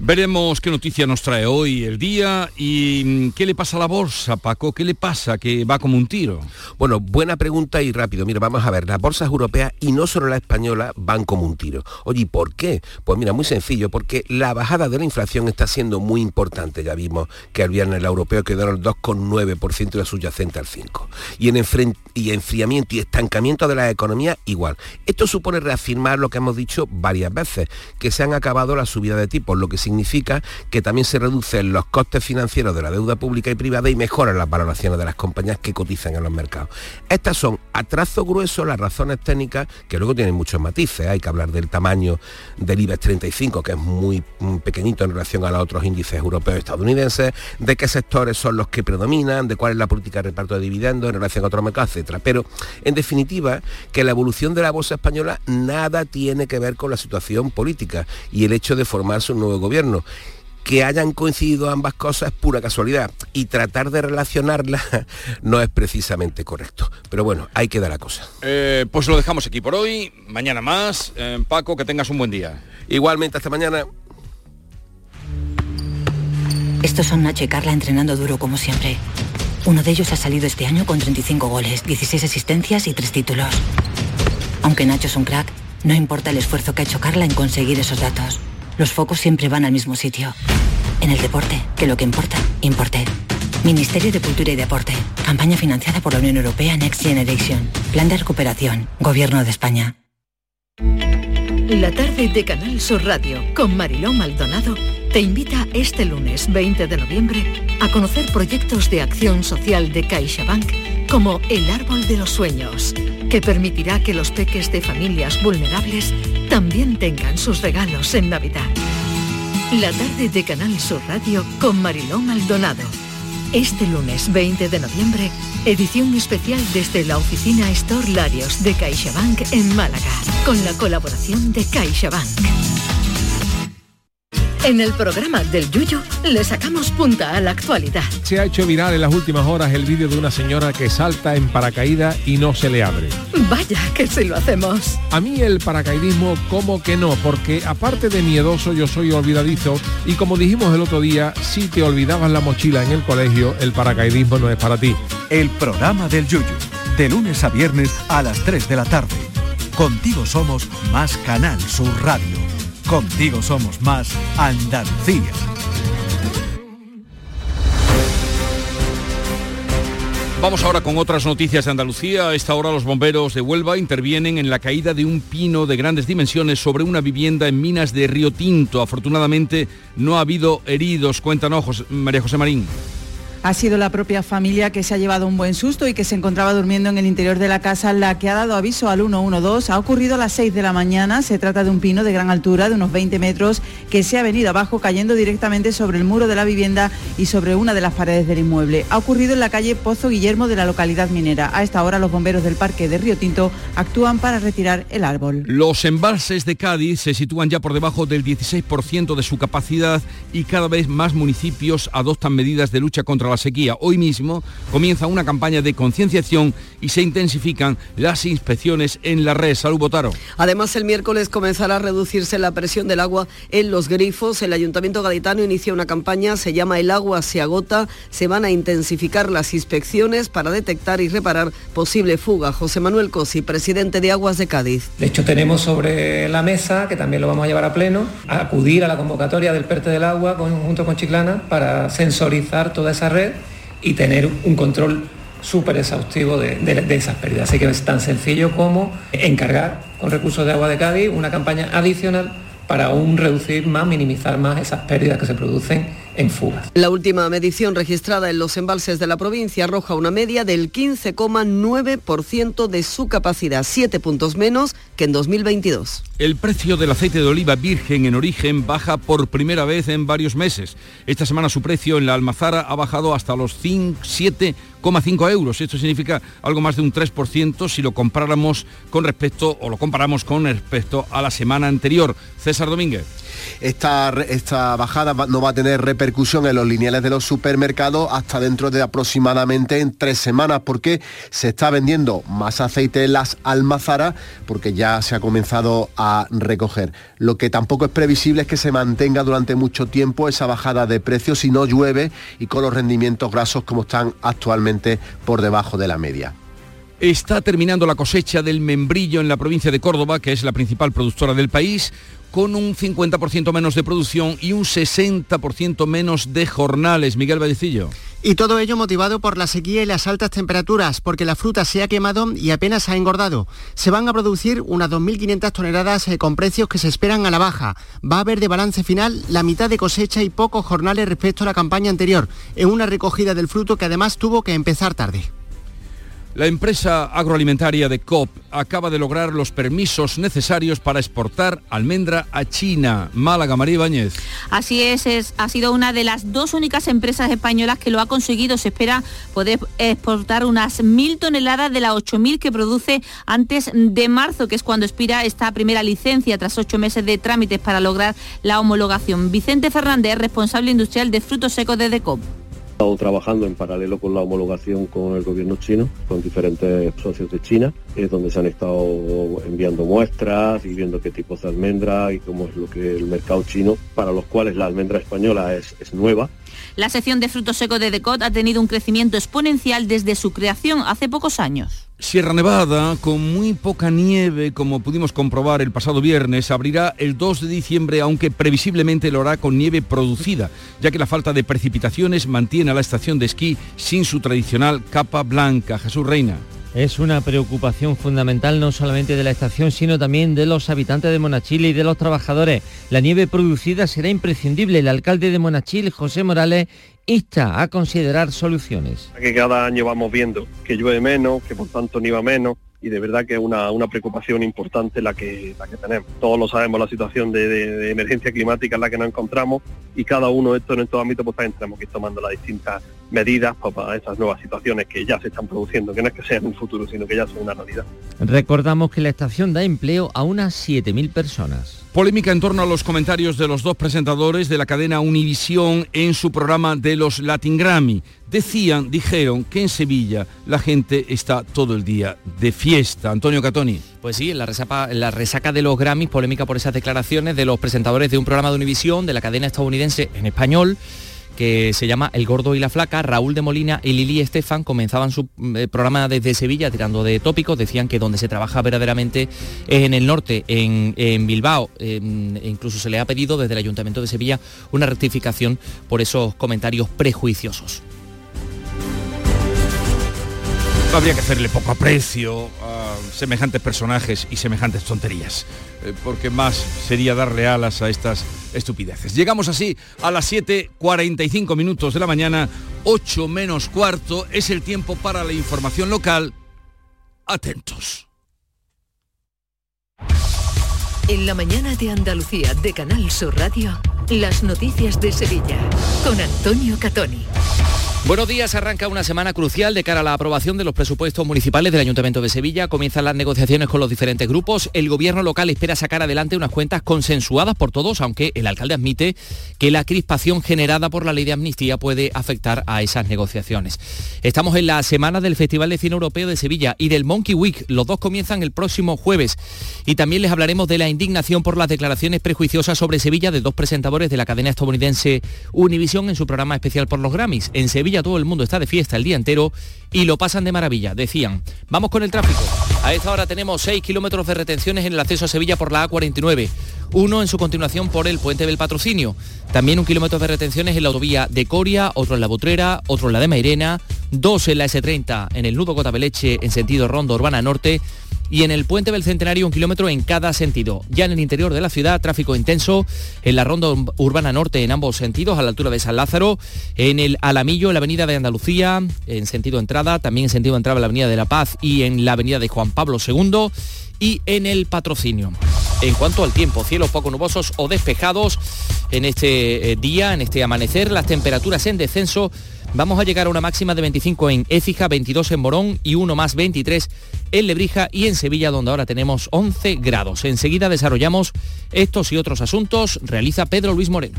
Veremos qué noticia nos trae hoy el día y mm, qué le pasa a la bolsa, Paco, qué le pasa, que va como un tiro. Bueno, buena pregunta y rápido. Mira, vamos a ver, las bolsas europeas y no solo la española van como un tiro. Oye, ¿y por qué? Pues mira, muy sencillo, porque la bajada de la inflación está siendo muy importante. Ya vimos que el viernes la europeo quedó el 2,9% y la subyacente al 5%. Y en enfriamiento y estancamiento de la economía igual. Esto supone reafirmar lo que hemos dicho varias veces, que se han acabado las subidas de tipos, lo que significa que también se reducen los costes financieros de la deuda pública y privada y mejoran las valoraciones de las compañías que cotizan en los mercados. Estas son a trazo grueso las razones técnicas que luego tienen muchos matices. Hay que hablar del tamaño del IBEX 35, que es muy pequeñito en relación a los otros índices europeos y estadounidenses, de qué sectores son los que predominan, de cuál es la política de reparto de dividendos en relación a otros mercados, etcétera. Pero, en definitiva, que la evolución de la bolsa española nada tiene que ver con la situación política y el hecho de formarse un nuevo gobierno que hayan coincidido ambas cosas es pura casualidad y tratar de relacionarlas *laughs* no es precisamente correcto. Pero bueno, hay que dar la cosa. Eh, pues lo dejamos aquí por hoy. Mañana más. Eh, Paco, que tengas un buen día. Igualmente, hasta mañana. Estos son Nacho y Carla entrenando duro como siempre. Uno de ellos ha salido este año con 35 goles, 16 asistencias y 3 títulos. Aunque Nacho es un crack, no importa el esfuerzo que ha hecho Carla en conseguir esos datos los focos siempre van al mismo sitio. En el deporte, que lo que importa, importe. Ministerio de Cultura y Deporte. Campaña financiada por la Unión Europea Next Generation. Plan de recuperación. Gobierno de España. La tarde de Canal Sur Radio con Mariló Maldonado te invita este lunes 20 de noviembre a conocer proyectos de acción social de CaixaBank como El Árbol de los Sueños, que permitirá que los peques de familias vulnerables también tengan sus regalos en Navidad. La tarde de Canal Sur Radio con Mariló Maldonado. Este lunes 20 de noviembre, edición especial desde la oficina Store Larios de CaixaBank en Málaga, con la colaboración de CaixaBank. En el programa del Yuyo le sacamos punta a la actualidad. Se ha hecho viral en las últimas horas el vídeo de una señora que salta en paracaídas y no se le abre. Vaya que si lo hacemos. A mí el paracaidismo como que no, porque aparte de miedoso yo soy olvidadizo y como dijimos el otro día, si te olvidabas la mochila en el colegio, el paracaidismo no es para ti. El programa del Yuyo, de lunes a viernes a las 3 de la tarde. Contigo somos más Canal Sur Radio. Contigo somos más Andalucía. Vamos ahora con otras noticias de Andalucía. Esta hora los bomberos de Huelva intervienen en la caída de un pino de grandes dimensiones sobre una vivienda en Minas de Río Tinto. Afortunadamente no ha habido heridos. Cuéntanos, María José Marín. Ha sido la propia familia que se ha llevado un buen susto y que se encontraba durmiendo en el interior de la casa la que ha dado aviso al 112. Ha ocurrido a las 6 de la mañana. Se trata de un pino de gran altura, de unos 20 metros, que se ha venido abajo cayendo directamente sobre el muro de la vivienda y sobre una de las paredes del inmueble. Ha ocurrido en la calle Pozo Guillermo de la localidad minera. A esta hora los bomberos del parque de Río Tinto actúan para retirar el árbol. Los embalses de Cádiz se sitúan ya por debajo del 16% de su capacidad y cada vez más municipios adoptan medidas de lucha contra la sequía. Hoy mismo comienza una campaña de concienciación y se intensifican las inspecciones en la red. Salud Botaro. Además, el miércoles comenzará a reducirse la presión del agua en los grifos. El Ayuntamiento Gaditano inicia una campaña, se llama El agua se agota. Se van a intensificar las inspecciones para detectar y reparar posible fuga. José Manuel Cosi, presidente de Aguas de Cádiz. De hecho, tenemos sobre la mesa, que también lo vamos a llevar a pleno, a acudir a la convocatoria del PERTE del agua junto con Chiclana para sensorizar toda esa red y tener un control súper exhaustivo de, de, esas pérdidas. Así que es tan sencillo como encargar con recursos de agua de Cádiz una campaña adicional para aún reducir más, minimizar más esas pérdidas que se producen en fugas. La última medición registrada en los embalses de la provincia arroja una media del 15,9% de su capacidad, 7 puntos menos que en 2022. El precio del aceite de oliva virgen en origen baja por primera vez en varios meses. Esta semana su precio en la almazara ha bajado hasta los 7,5 euros. Esto significa algo más de un 3% si lo compráramos con respecto o lo comparamos con respecto a la semana anterior. César Domínguez. Esta, esta bajada no va a tener repercusión en los lineales de los supermercados hasta dentro de aproximadamente en tres semanas porque se está vendiendo más aceite en las almazaras porque ya se ha comenzado a recoger. Lo que tampoco es previsible es que se mantenga durante mucho tiempo esa bajada de precios si no llueve y con los rendimientos grasos como están actualmente por debajo de la media. Está terminando la cosecha del membrillo en la provincia de Córdoba, que es la principal productora del país con un 50% menos de producción y un 60% menos de jornales. Miguel Vallecillo. Y todo ello motivado por la sequía y las altas temperaturas, porque la fruta se ha quemado y apenas ha engordado. Se van a producir unas 2.500 toneladas eh, con precios que se esperan a la baja. Va a haber de balance final la mitad de cosecha y pocos jornales respecto a la campaña anterior, en una recogida del fruto que además tuvo que empezar tarde. La empresa agroalimentaria de COP acaba de lograr los permisos necesarios para exportar almendra a China. Málaga, María Ibáñez. Así es, ha sido una de las dos únicas empresas españolas que lo ha conseguido. Se espera poder exportar unas mil toneladas de las 8.000 que produce antes de marzo, que es cuando expira esta primera licencia tras ocho meses de trámites para lograr la homologación. Vicente Fernández, responsable industrial de frutos secos de DECOP estado trabajando en paralelo con la homologación con el gobierno chino, con diferentes socios de China, es donde se han estado enviando muestras y viendo qué tipos de almendra y cómo es lo que el mercado chino, para los cuales la almendra española es, es nueva. La sección de frutos secos de Decot ha tenido un crecimiento exponencial desde su creación hace pocos años. Sierra Nevada, con muy poca nieve, como pudimos comprobar el pasado viernes, abrirá el 2 de diciembre, aunque previsiblemente lo hará con nieve producida, ya que la falta de precipitaciones mantiene a la estación de esquí sin su tradicional capa blanca. Jesús Reina. Es una preocupación fundamental no solamente de la estación, sino también de los habitantes de Monachile y de los trabajadores. La nieve producida será imprescindible. El alcalde de Monachil, José Morales, insta a considerar soluciones. Que cada año vamos viendo que llueve menos, que por tanto nieva menos y de verdad que es una, preocupación importante la que, que tenemos. Todos lo sabemos, la situación de, emergencia climática en la que nos encontramos y cada uno de estos en estos ámbitos pues también que tomando las distintas medidas para esas nuevas situaciones que ya se están produciendo, que no es que sean un futuro, sino que ya son una realidad. Recordamos que la estación da empleo a unas 7.000 personas. Polémica en torno a los comentarios de los dos presentadores de la cadena Univisión en su programa de los Latin Grammy. Decían, dijeron que en Sevilla la gente está todo el día de fiesta. Antonio Catoni. Pues sí, en la, resaca, la resaca de los Grammys, polémica por esas declaraciones de los presentadores de un programa de Univisión de la cadena estadounidense en español que se llama El Gordo y la Flaca, Raúl de Molina y Lili Estefan comenzaban su eh, programa desde Sevilla tirando de tópicos, decían que donde se trabaja verdaderamente es en el norte, en, Bilbao, e incluso se le ha pedido desde el Ayuntamiento de Sevilla una rectificación por esos comentarios prejuiciosos. Habría que hacerle poco aprecio a semejantes personajes y semejantes tonterías, eh, porque más sería darle alas a estas estupideces. Llegamos así a las 7.45 minutos de la mañana, 8 menos cuarto, es el tiempo para la información local. Atentos. En la mañana de Andalucía de Canal Sur Radio, las noticias de Sevilla con Antonio Catoni. Buenos días, arranca una semana crucial de cara a la aprobación de los presupuestos municipales del Ayuntamiento de Sevilla. Comienzan las negociaciones con los diferentes grupos. El gobierno local espera sacar adelante unas cuentas consensuadas por todos, aunque el alcalde admite que la crispación generada por la ley de amnistía puede afectar a esas negociaciones. Estamos en la semana del Festival de Cine Europeo de Sevilla y del Monkey Week. Los dos comienzan el próximo jueves. Y también les hablaremos de la indignación por las declaraciones prejuiciosas sobre Sevilla de dos presentadores de la cadena estadounidense Univision en su programa especial por los Grammys. En Sevilla todo el mundo está de fiesta el día entero y lo pasan de maravilla. Decían, vamos con el tráfico. A esta hora tenemos 6 kilómetros de retenciones en el acceso a Sevilla por la A49, uno en su continuación por el puente del patrocinio. También un kilómetro de retenciones en la autovía de Coria, otro en la Butrera, otro en la de Mairena, dos en la S30 en el nudo Cotabeleche en sentido Rondo Urbana Norte y en el puente del Centenario un kilómetro en cada sentido. Ya en el interior de la ciudad, tráfico intenso en la ronda urbana norte en ambos sentidos, a la altura de San Lázaro, en el Alamillo, en la avenida de Andalucía, en sentido entrada, también en sentido entrada en la avenida de La Paz y en la avenida de Juan Pablo II y en el patrocinio. En cuanto al tiempo, cielos poco nubosos o despejados en este eh, día, en este amanecer, las temperaturas en descenso Vamos a llegar a una máxima de 25 en Écija, 22 en Morón y 1 más 23 en Lebrija y en Sevilla, donde ahora tenemos 11 grados. Enseguida desarrollamos estos y otros asuntos. Realiza Pedro Luis Moreno.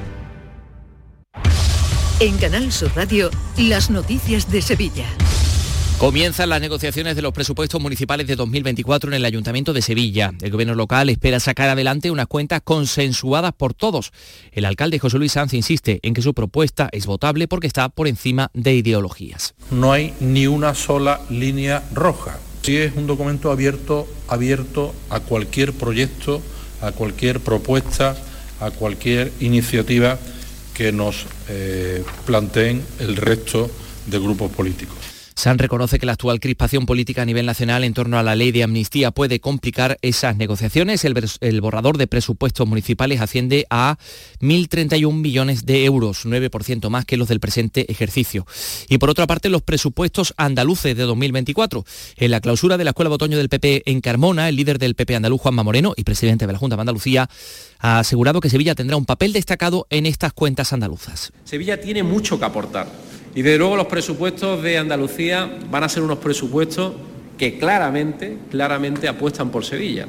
En Canal Sur Radio, las noticias de Sevilla. Comienzan las negociaciones de los presupuestos municipales de 2024 en el Ayuntamiento de Sevilla. El gobierno local espera sacar adelante unas cuentas consensuadas por todos. El alcalde José Luis Sanz insiste en que su propuesta es votable porque está por encima de ideologías. No hay ni una sola línea roja. Sí es un documento abierto, abierto a cualquier proyecto, a cualquier propuesta, a cualquier iniciativa que nos eh, planteen el resto de grupos políticos. San reconoce que la actual crispación política a nivel nacional en torno a la ley de amnistía puede complicar esas negociaciones. El, borrador de presupuestos municipales asciende a 1.031 millones de euros, 9% más que los del presente ejercicio. Y por otra parte, los presupuestos andaluces de 2024. En la clausura de la Escuela de Otoño del PP en Carmona, el líder del PP andaluz, Juanma Moreno, y presidente de la Junta de Andalucía, ha asegurado que Sevilla tendrá un papel destacado en estas cuentas andaluzas. Sevilla tiene mucho que aportar y de luego los presupuestos de Andalucía van a ser unos presupuestos que claramente, claramente apuestan por Sevilla.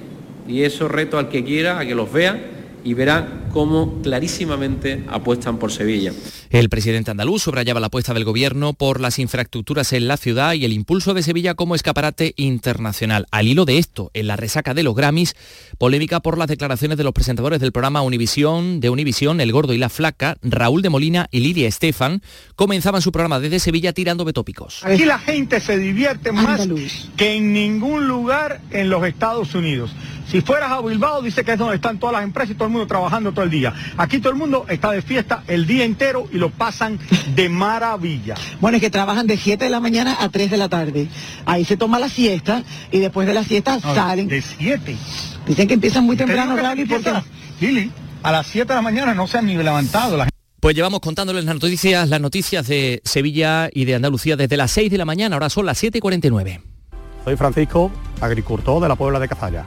Y eso reto al que quiera a que los vea y verá cómo clarísimamente apuestan por Sevilla. El presidente andaluz subrayaba la apuesta del gobierno por las infraestructuras en la ciudad y el impulso de Sevilla como escaparate internacional. Al hilo de esto, en la resaca de los Grammys, polémica por las declaraciones de los presentadores del programa Univisión, de Univisión, El Gordo y la Flaca, Raúl de Molina y Lidia Estefan, comenzaban su programa desde Sevilla tirando betópicos. Aquí la gente se divierte más que en ningún lugar en los Estados Unidos. Si fueras a Bilbao, dice que es donde están todas las empresas y todo el mundo trabajando todo el día. Aquí todo el mundo está de fiesta el día entero y lo pasan de maravilla. Bueno, es que trabajan de 7 de la mañana a 3 de la tarde. Ahí se toma la siesta y después de la siesta salen. De 7. Dicen que empiezan muy Te temprano, Gaby, porque... Lili, a las 7 de la mañana no se han ni levantado. La Pues llevamos contándoles las noticias, las noticias de Sevilla y de Andalucía desde las 6 de la mañana, ahora son las 7 y 49. Soy Francisco, agricultor de la Puebla de Cazalla.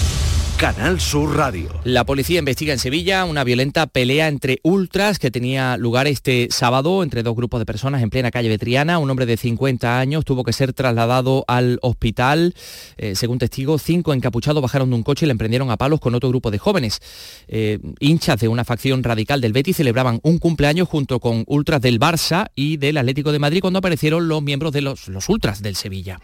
Canal Sur Radio. La policía investiga en Sevilla una violenta pelea entre ultras que tenía lugar este sábado entre dos grupos de personas en plena calle Betriana. Un hombre de 50 años tuvo que ser trasladado al hospital. Eh, según testigos, cinco encapuchados bajaron de un coche y le emprendieron a palos con otro grupo de jóvenes. Eh, hinchas de una facción radical del Betis celebraban un cumpleaños junto con ultras del Barça y del Atlético de Madrid cuando aparecieron los miembros de los, los ultras del Sevilla.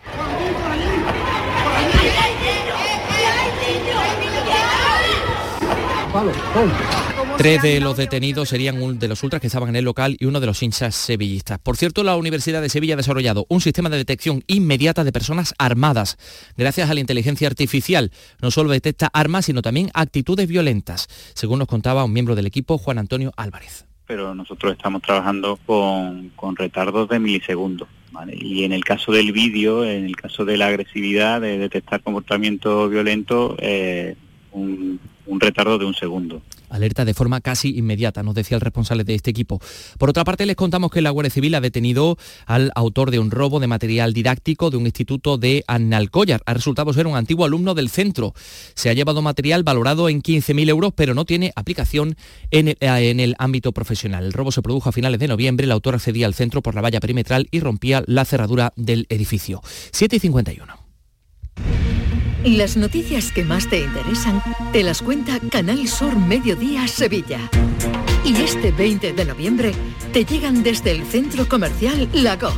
Tres de los detenidos serían un de los ultras que estaban en el local y uno de los hinchas sevillistas. Por cierto, la Universidad de Sevilla ha desarrollado un sistema de detección inmediata de personas armadas. Gracias a la inteligencia artificial, no solo detecta armas, sino también actitudes violentas, según nos contaba un miembro del equipo, Juan Antonio Álvarez. pero nosotros estamos trabajando con, con retardos de milisegundos. ¿vale? Y en el caso del vídeo, en el caso de la agresividad, de detectar comportamiento violento, eh, un, un retardo de un segundo. Alerta de forma casi inmediata, nos decía el responsable de este equipo. Por otra parte, les contamos que la Guardia Civil ha detenido al autor de un robo de material didáctico de un instituto de Annalcollar. Ha resultado ser un antiguo alumno del centro. Se ha llevado material valorado en 15.000 euros, pero no tiene aplicación en el, eh, en el ámbito profesional. El robo se produjo a finales de noviembre. El autor accedía al centro por la valla perimetral y rompía la cerradura del edificio. 7 y 51. Las noticias que más te interesan te las cuenta Canal Sur Mediodía Sevilla. Y este 20 de noviembre te llegan desde el centro comercial Lago,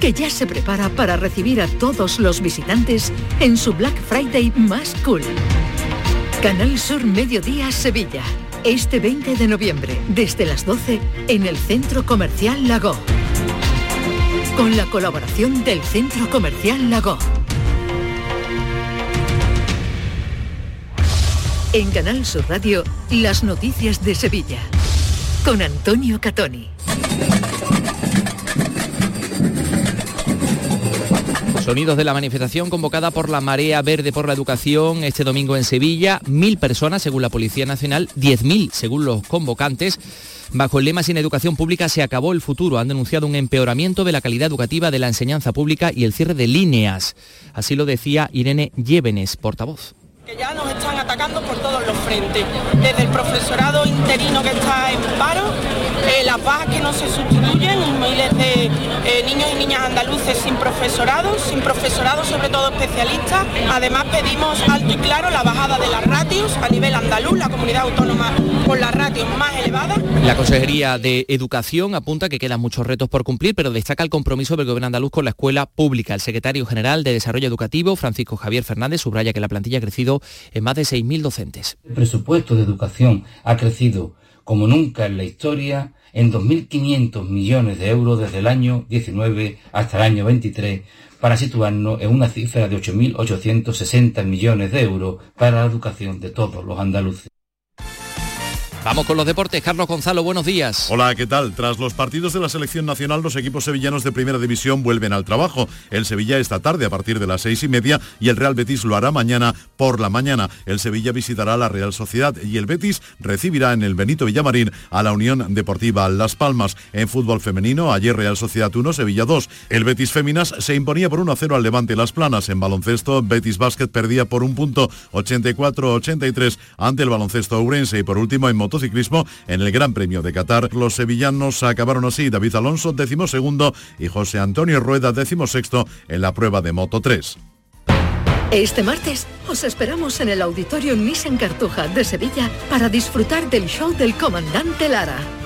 que ya se prepara para recibir a todos los visitantes en su Black Friday más cool. Canal Sur Mediodía Sevilla. Este 20 de noviembre, desde las 12, en el Centro Comercial Lago. Con la colaboración del Centro Comercial Lago. En Canal Sur Radio, las noticias de Sevilla. Con Antonio Catoni. Sonidos de la manifestación convocada por la Marea Verde por la Educación este domingo en Sevilla. Mil personas según la Policía Nacional, 10.000 según los convocantes. Bajo el lema Sin educación pública se acabó el futuro. Han denunciado un empeoramiento de la calidad educativa de la enseñanza pública y el cierre de líneas. Así lo decía Irene Llévenes, portavoz. Que ya nos están atacando por todos los frentes, desde el profesorado interino que está en paro, eh, las bajas que no se sustituyen, miles de eh, niños y niñas andaluces sin profesorado, sin profesorado sobre todo especialistas. Además pedimos alto y claro la bajada de las ratios a nivel andaluz, la comunidad autónoma con las ratios más elevadas. La Consejería de Educación apunta que quedan muchos retos por cumplir, pero destaca el compromiso del Gobierno andaluz con la escuela pública. El secretario general de Desarrollo Educativo, Francisco Javier Fernández, subraya que la plantilla ha crecido en más de 6.000 docentes. El presupuesto de educación ha crecido como nunca en la historia en 2.500 millones de euros desde el año 19 hasta el año 23 para situarnos en una cifra de 8.860 millones de euros para la educación de todos los andaluces. Vamos con los deportes. Carlos Gonzalo, buenos días. Hola, ¿qué tal? Tras los partidos de la selección nacional, los equipos sevillanos de primera división vuelven al trabajo. El Sevilla esta tarde a partir de las seis y media y el Real Betis lo hará mañana por la mañana. El Sevilla visitará la Real Sociedad y el Betis recibirá en el Benito Villamarín a la Unión Deportiva Las Palmas. En fútbol femenino, ayer Real Sociedad 1, Sevilla 2. El Betis Féminas se imponía por 1-0 al Levante Las Planas. En baloncesto, Betis Basket perdía por un punto 84-83 ante el baloncesto Ourense. Y por último, en motociclismo, en el Gran Premio de Qatar, los sevillanos acabaron así. David Alonso, décimo segundo, y José Antonio Rueda, décimo sexto en la prueba de Moto 3. Este martes os esperamos en el Auditorio Nissan Cartuja de Sevilla para disfrutar del show del comandante Lara.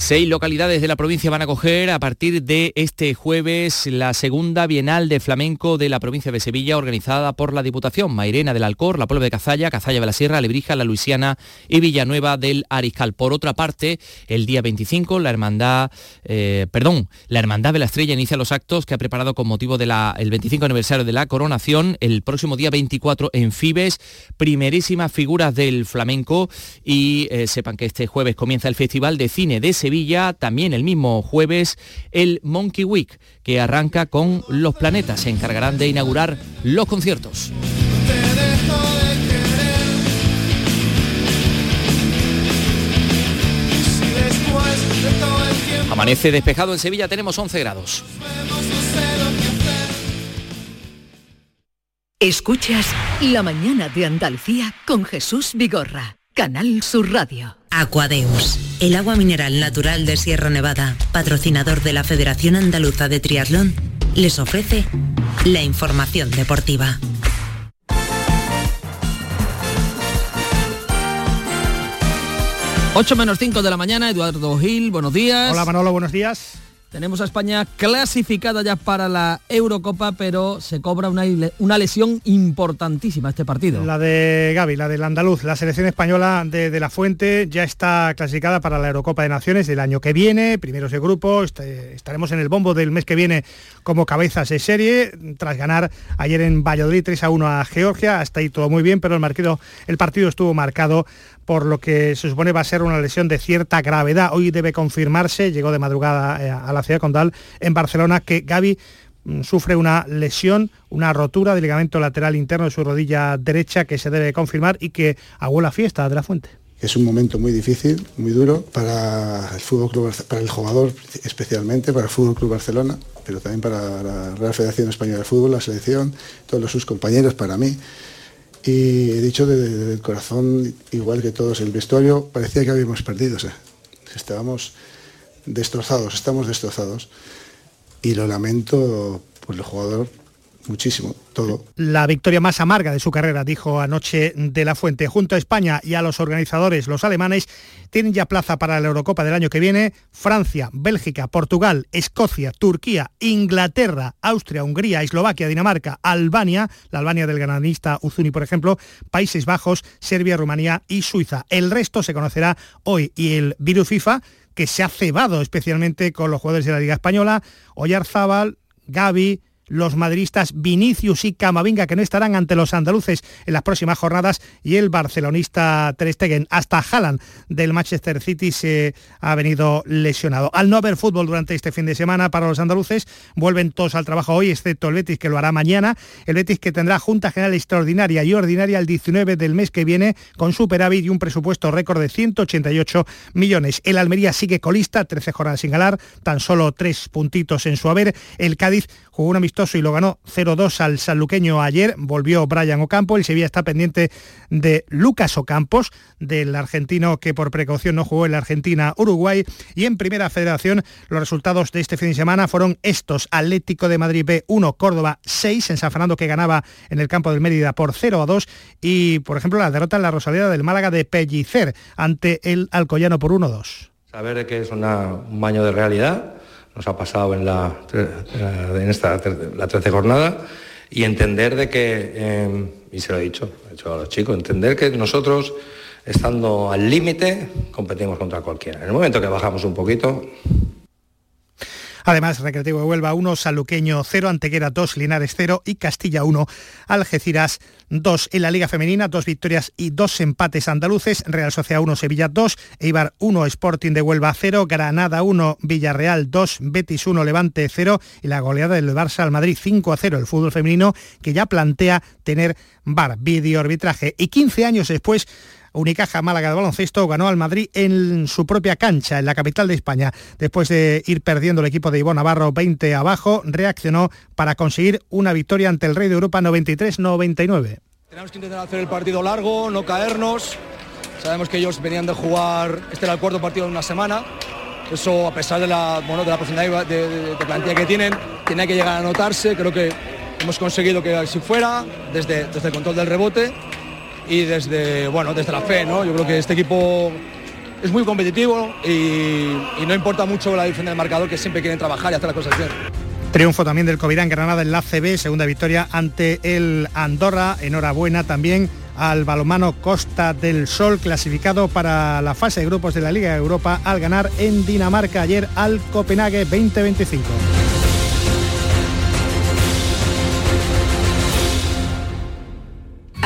Seis localidades de la provincia van a acoger a partir de este jueves la segunda Bienal de Flamenco de la provincia de Sevilla organizada por la Diputación. Mairena del Alcor, la Puebla de Cazalla, Cazalla de la Sierra, Lebrija, La Luisiana y Villanueva del Ariscal. Por otra parte, el día 25, la Hermandad, eh, perdón, la Hermandad de la Estrella inicia los actos que ha preparado con motivo del 25 aniversario de la coronación. El próximo día 24 en Fibes, primerísimas figuras del flamenco y eh, sepan que este jueves comienza el Festival de Cine de Sevilla Sevilla, también el mismo jueves, el Monkey Week, que arranca con Los Planetas. Se encargarán de inaugurar los conciertos. Amanece despejado en Sevilla, tenemos 11 grados. Escuchas La mañana de Andalucía con Jesús Vigorra, Canal Sur Radio. Aquadeus, el agua mineral natural de Sierra Nevada, patrocinador de la Federación Andaluza de Triatlón, les ofrece la información deportiva. Ocho menos 5 de la mañana, Eduardo Gil, buenos días. Hola Manolo, buenos días. Tenemos a España clasificada ya para la Eurocopa, pero se cobra una, una, lesión importantísima este partido. La de Gaby, la del andaluz. La selección española de, de, La Fuente ya está clasificada para la Eurocopa de Naciones del año que viene, primeros de grupo. Este, estaremos en el bombo del mes que viene como cabezas de serie, tras ganar ayer en Valladolid 3 a 1 a Georgia. Hasta ahí todo muy bien, pero el, el partido estuvo marcado por lo que se supone va a ser una lesión de cierta gravedad. Hoy debe confirmarse, llegó de madrugada eh, a la ciudad condal en Barcelona, que Gaby mm, sufre una lesión, una rotura del ligamento lateral interno de su rodilla derecha que se debe confirmar y que hago la fiesta de la fuente. Es un momento muy difícil, muy duro para el fútbol club, para el jugador especialmente, para el Fútbol Club Barcelona, pero también para la Real Federación Española de Fútbol, la selección, todos sus compañeros, para mí. Y he dicho desde el corazón, igual que todos, el vestuario parecía que habíamos perdido. Estábamos destrozados, estamos destrozados. Y lo lamento por el jugador muchísimo, todo. La victoria más amarga de su carrera, dijo anoche de la Fuente. Junto a España y a los organizadores, los alemanes, tienen ya plaza para la Eurocopa del año que viene. Francia, Bélgica, Portugal, Escocia, Turquía, Inglaterra, Austria, Hungría, Eslovaquia, Dinamarca, Albania, la Albania del granadista Uzuni, por ejemplo, Países Bajos, Serbia, Rumanía y Suiza. El resto se conocerá hoy y el virus FIFA que se ha cebado especialmente con los jugadores de la Liga Española, Oyarzábal, Gaby, los madridistas Vinicius y Camavinga que no estarán ante los andaluces en las próximas jornadas y el barcelonista Ter Stegen. Hasta Haaland del Manchester City se ha venido lesionado. Al no haber fútbol durante este fin de semana para los andaluces, vuelven todos al trabajo hoy, excepto el Betis que lo hará mañana. El Betis que tendrá Junta General Extraordinaria y Ordinaria el 19 del mes que viene con superávit y un presupuesto récord de 188 millones. El Almería sigue colista, 13 jornadas sin ganar, tan solo tres puntitos en su haber. El Cádiz jugó una y lo ganó 0-2 al sanluqueño ayer. Volvió Brian Ocampo. El Sevilla está pendiente de Lucas Ocampos, del argentino que por precaución no jugó en la Argentina-Uruguay. Y en Primera Federación los resultados de este fin de semana fueron estos. Atlético de Madrid B1, Córdoba 6, en San Fernando que ganaba en el campo del Mérida por 0 a 2. Y, por ejemplo, la derrota en la Rosaleda del Málaga de Pellicer ante el Alcoyano por 1-2. Saber que es un baño de realidad nos ha pasado en, la, en esta la 13 jornada y entender de que, em, y se lo he dicho, he dicho a los chicos, entender que nosotros, estando al límite, competimos contra cualquiera. En el momento que bajamos un poquito, Además, Recreativo de Huelva 1, Saluqueño 0, Antequera 2, Linares 0 y Castilla 1, Algeciras 2. En la Liga Femenina, dos victorias y dos empates andaluces, Real Sociedad 1, Sevilla 2, Eibar 1, Sporting de Huelva 0, Granada 1, Villarreal 2, Betis 1, Levante 0 y la goleada del Barça al Madrid 5 a 0. El fútbol femenino que ya plantea tener VAR, vídeo arbitraje. Y 15 años después Unicaja Málaga de baloncesto ganó al Madrid en su propia cancha, en la capital de España. Después de ir perdiendo el equipo de Ivón Navarro 20 abajo, reaccionó para conseguir una victoria ante el Rey de Europa 93-99. Tenemos que intentar hacer el partido largo, no caernos. Sabemos que ellos venían de jugar, este era el cuarto partido de una semana. Eso, a pesar de la, bueno, de la profundidad de, plantilla que tienen, tiene que llegar a notarse. Creo que hemos conseguido que así fuera, desde, desde el control del rebote y desde, bueno, desde la fe. ¿no? Yo creo que este equipo es muy competitivo y, no importa mucho la diferencia del marcador, que siempre quieren trabajar y hacer las cosas bien. Triunfo también del Covirán Granada en la CB, segunda victoria ante el Andorra. Enhorabuena también al balomano Costa del Sol, clasificado para la fase de grupos de la Liga de Europa al ganar en Dinamarca ayer al Copenhague 2025.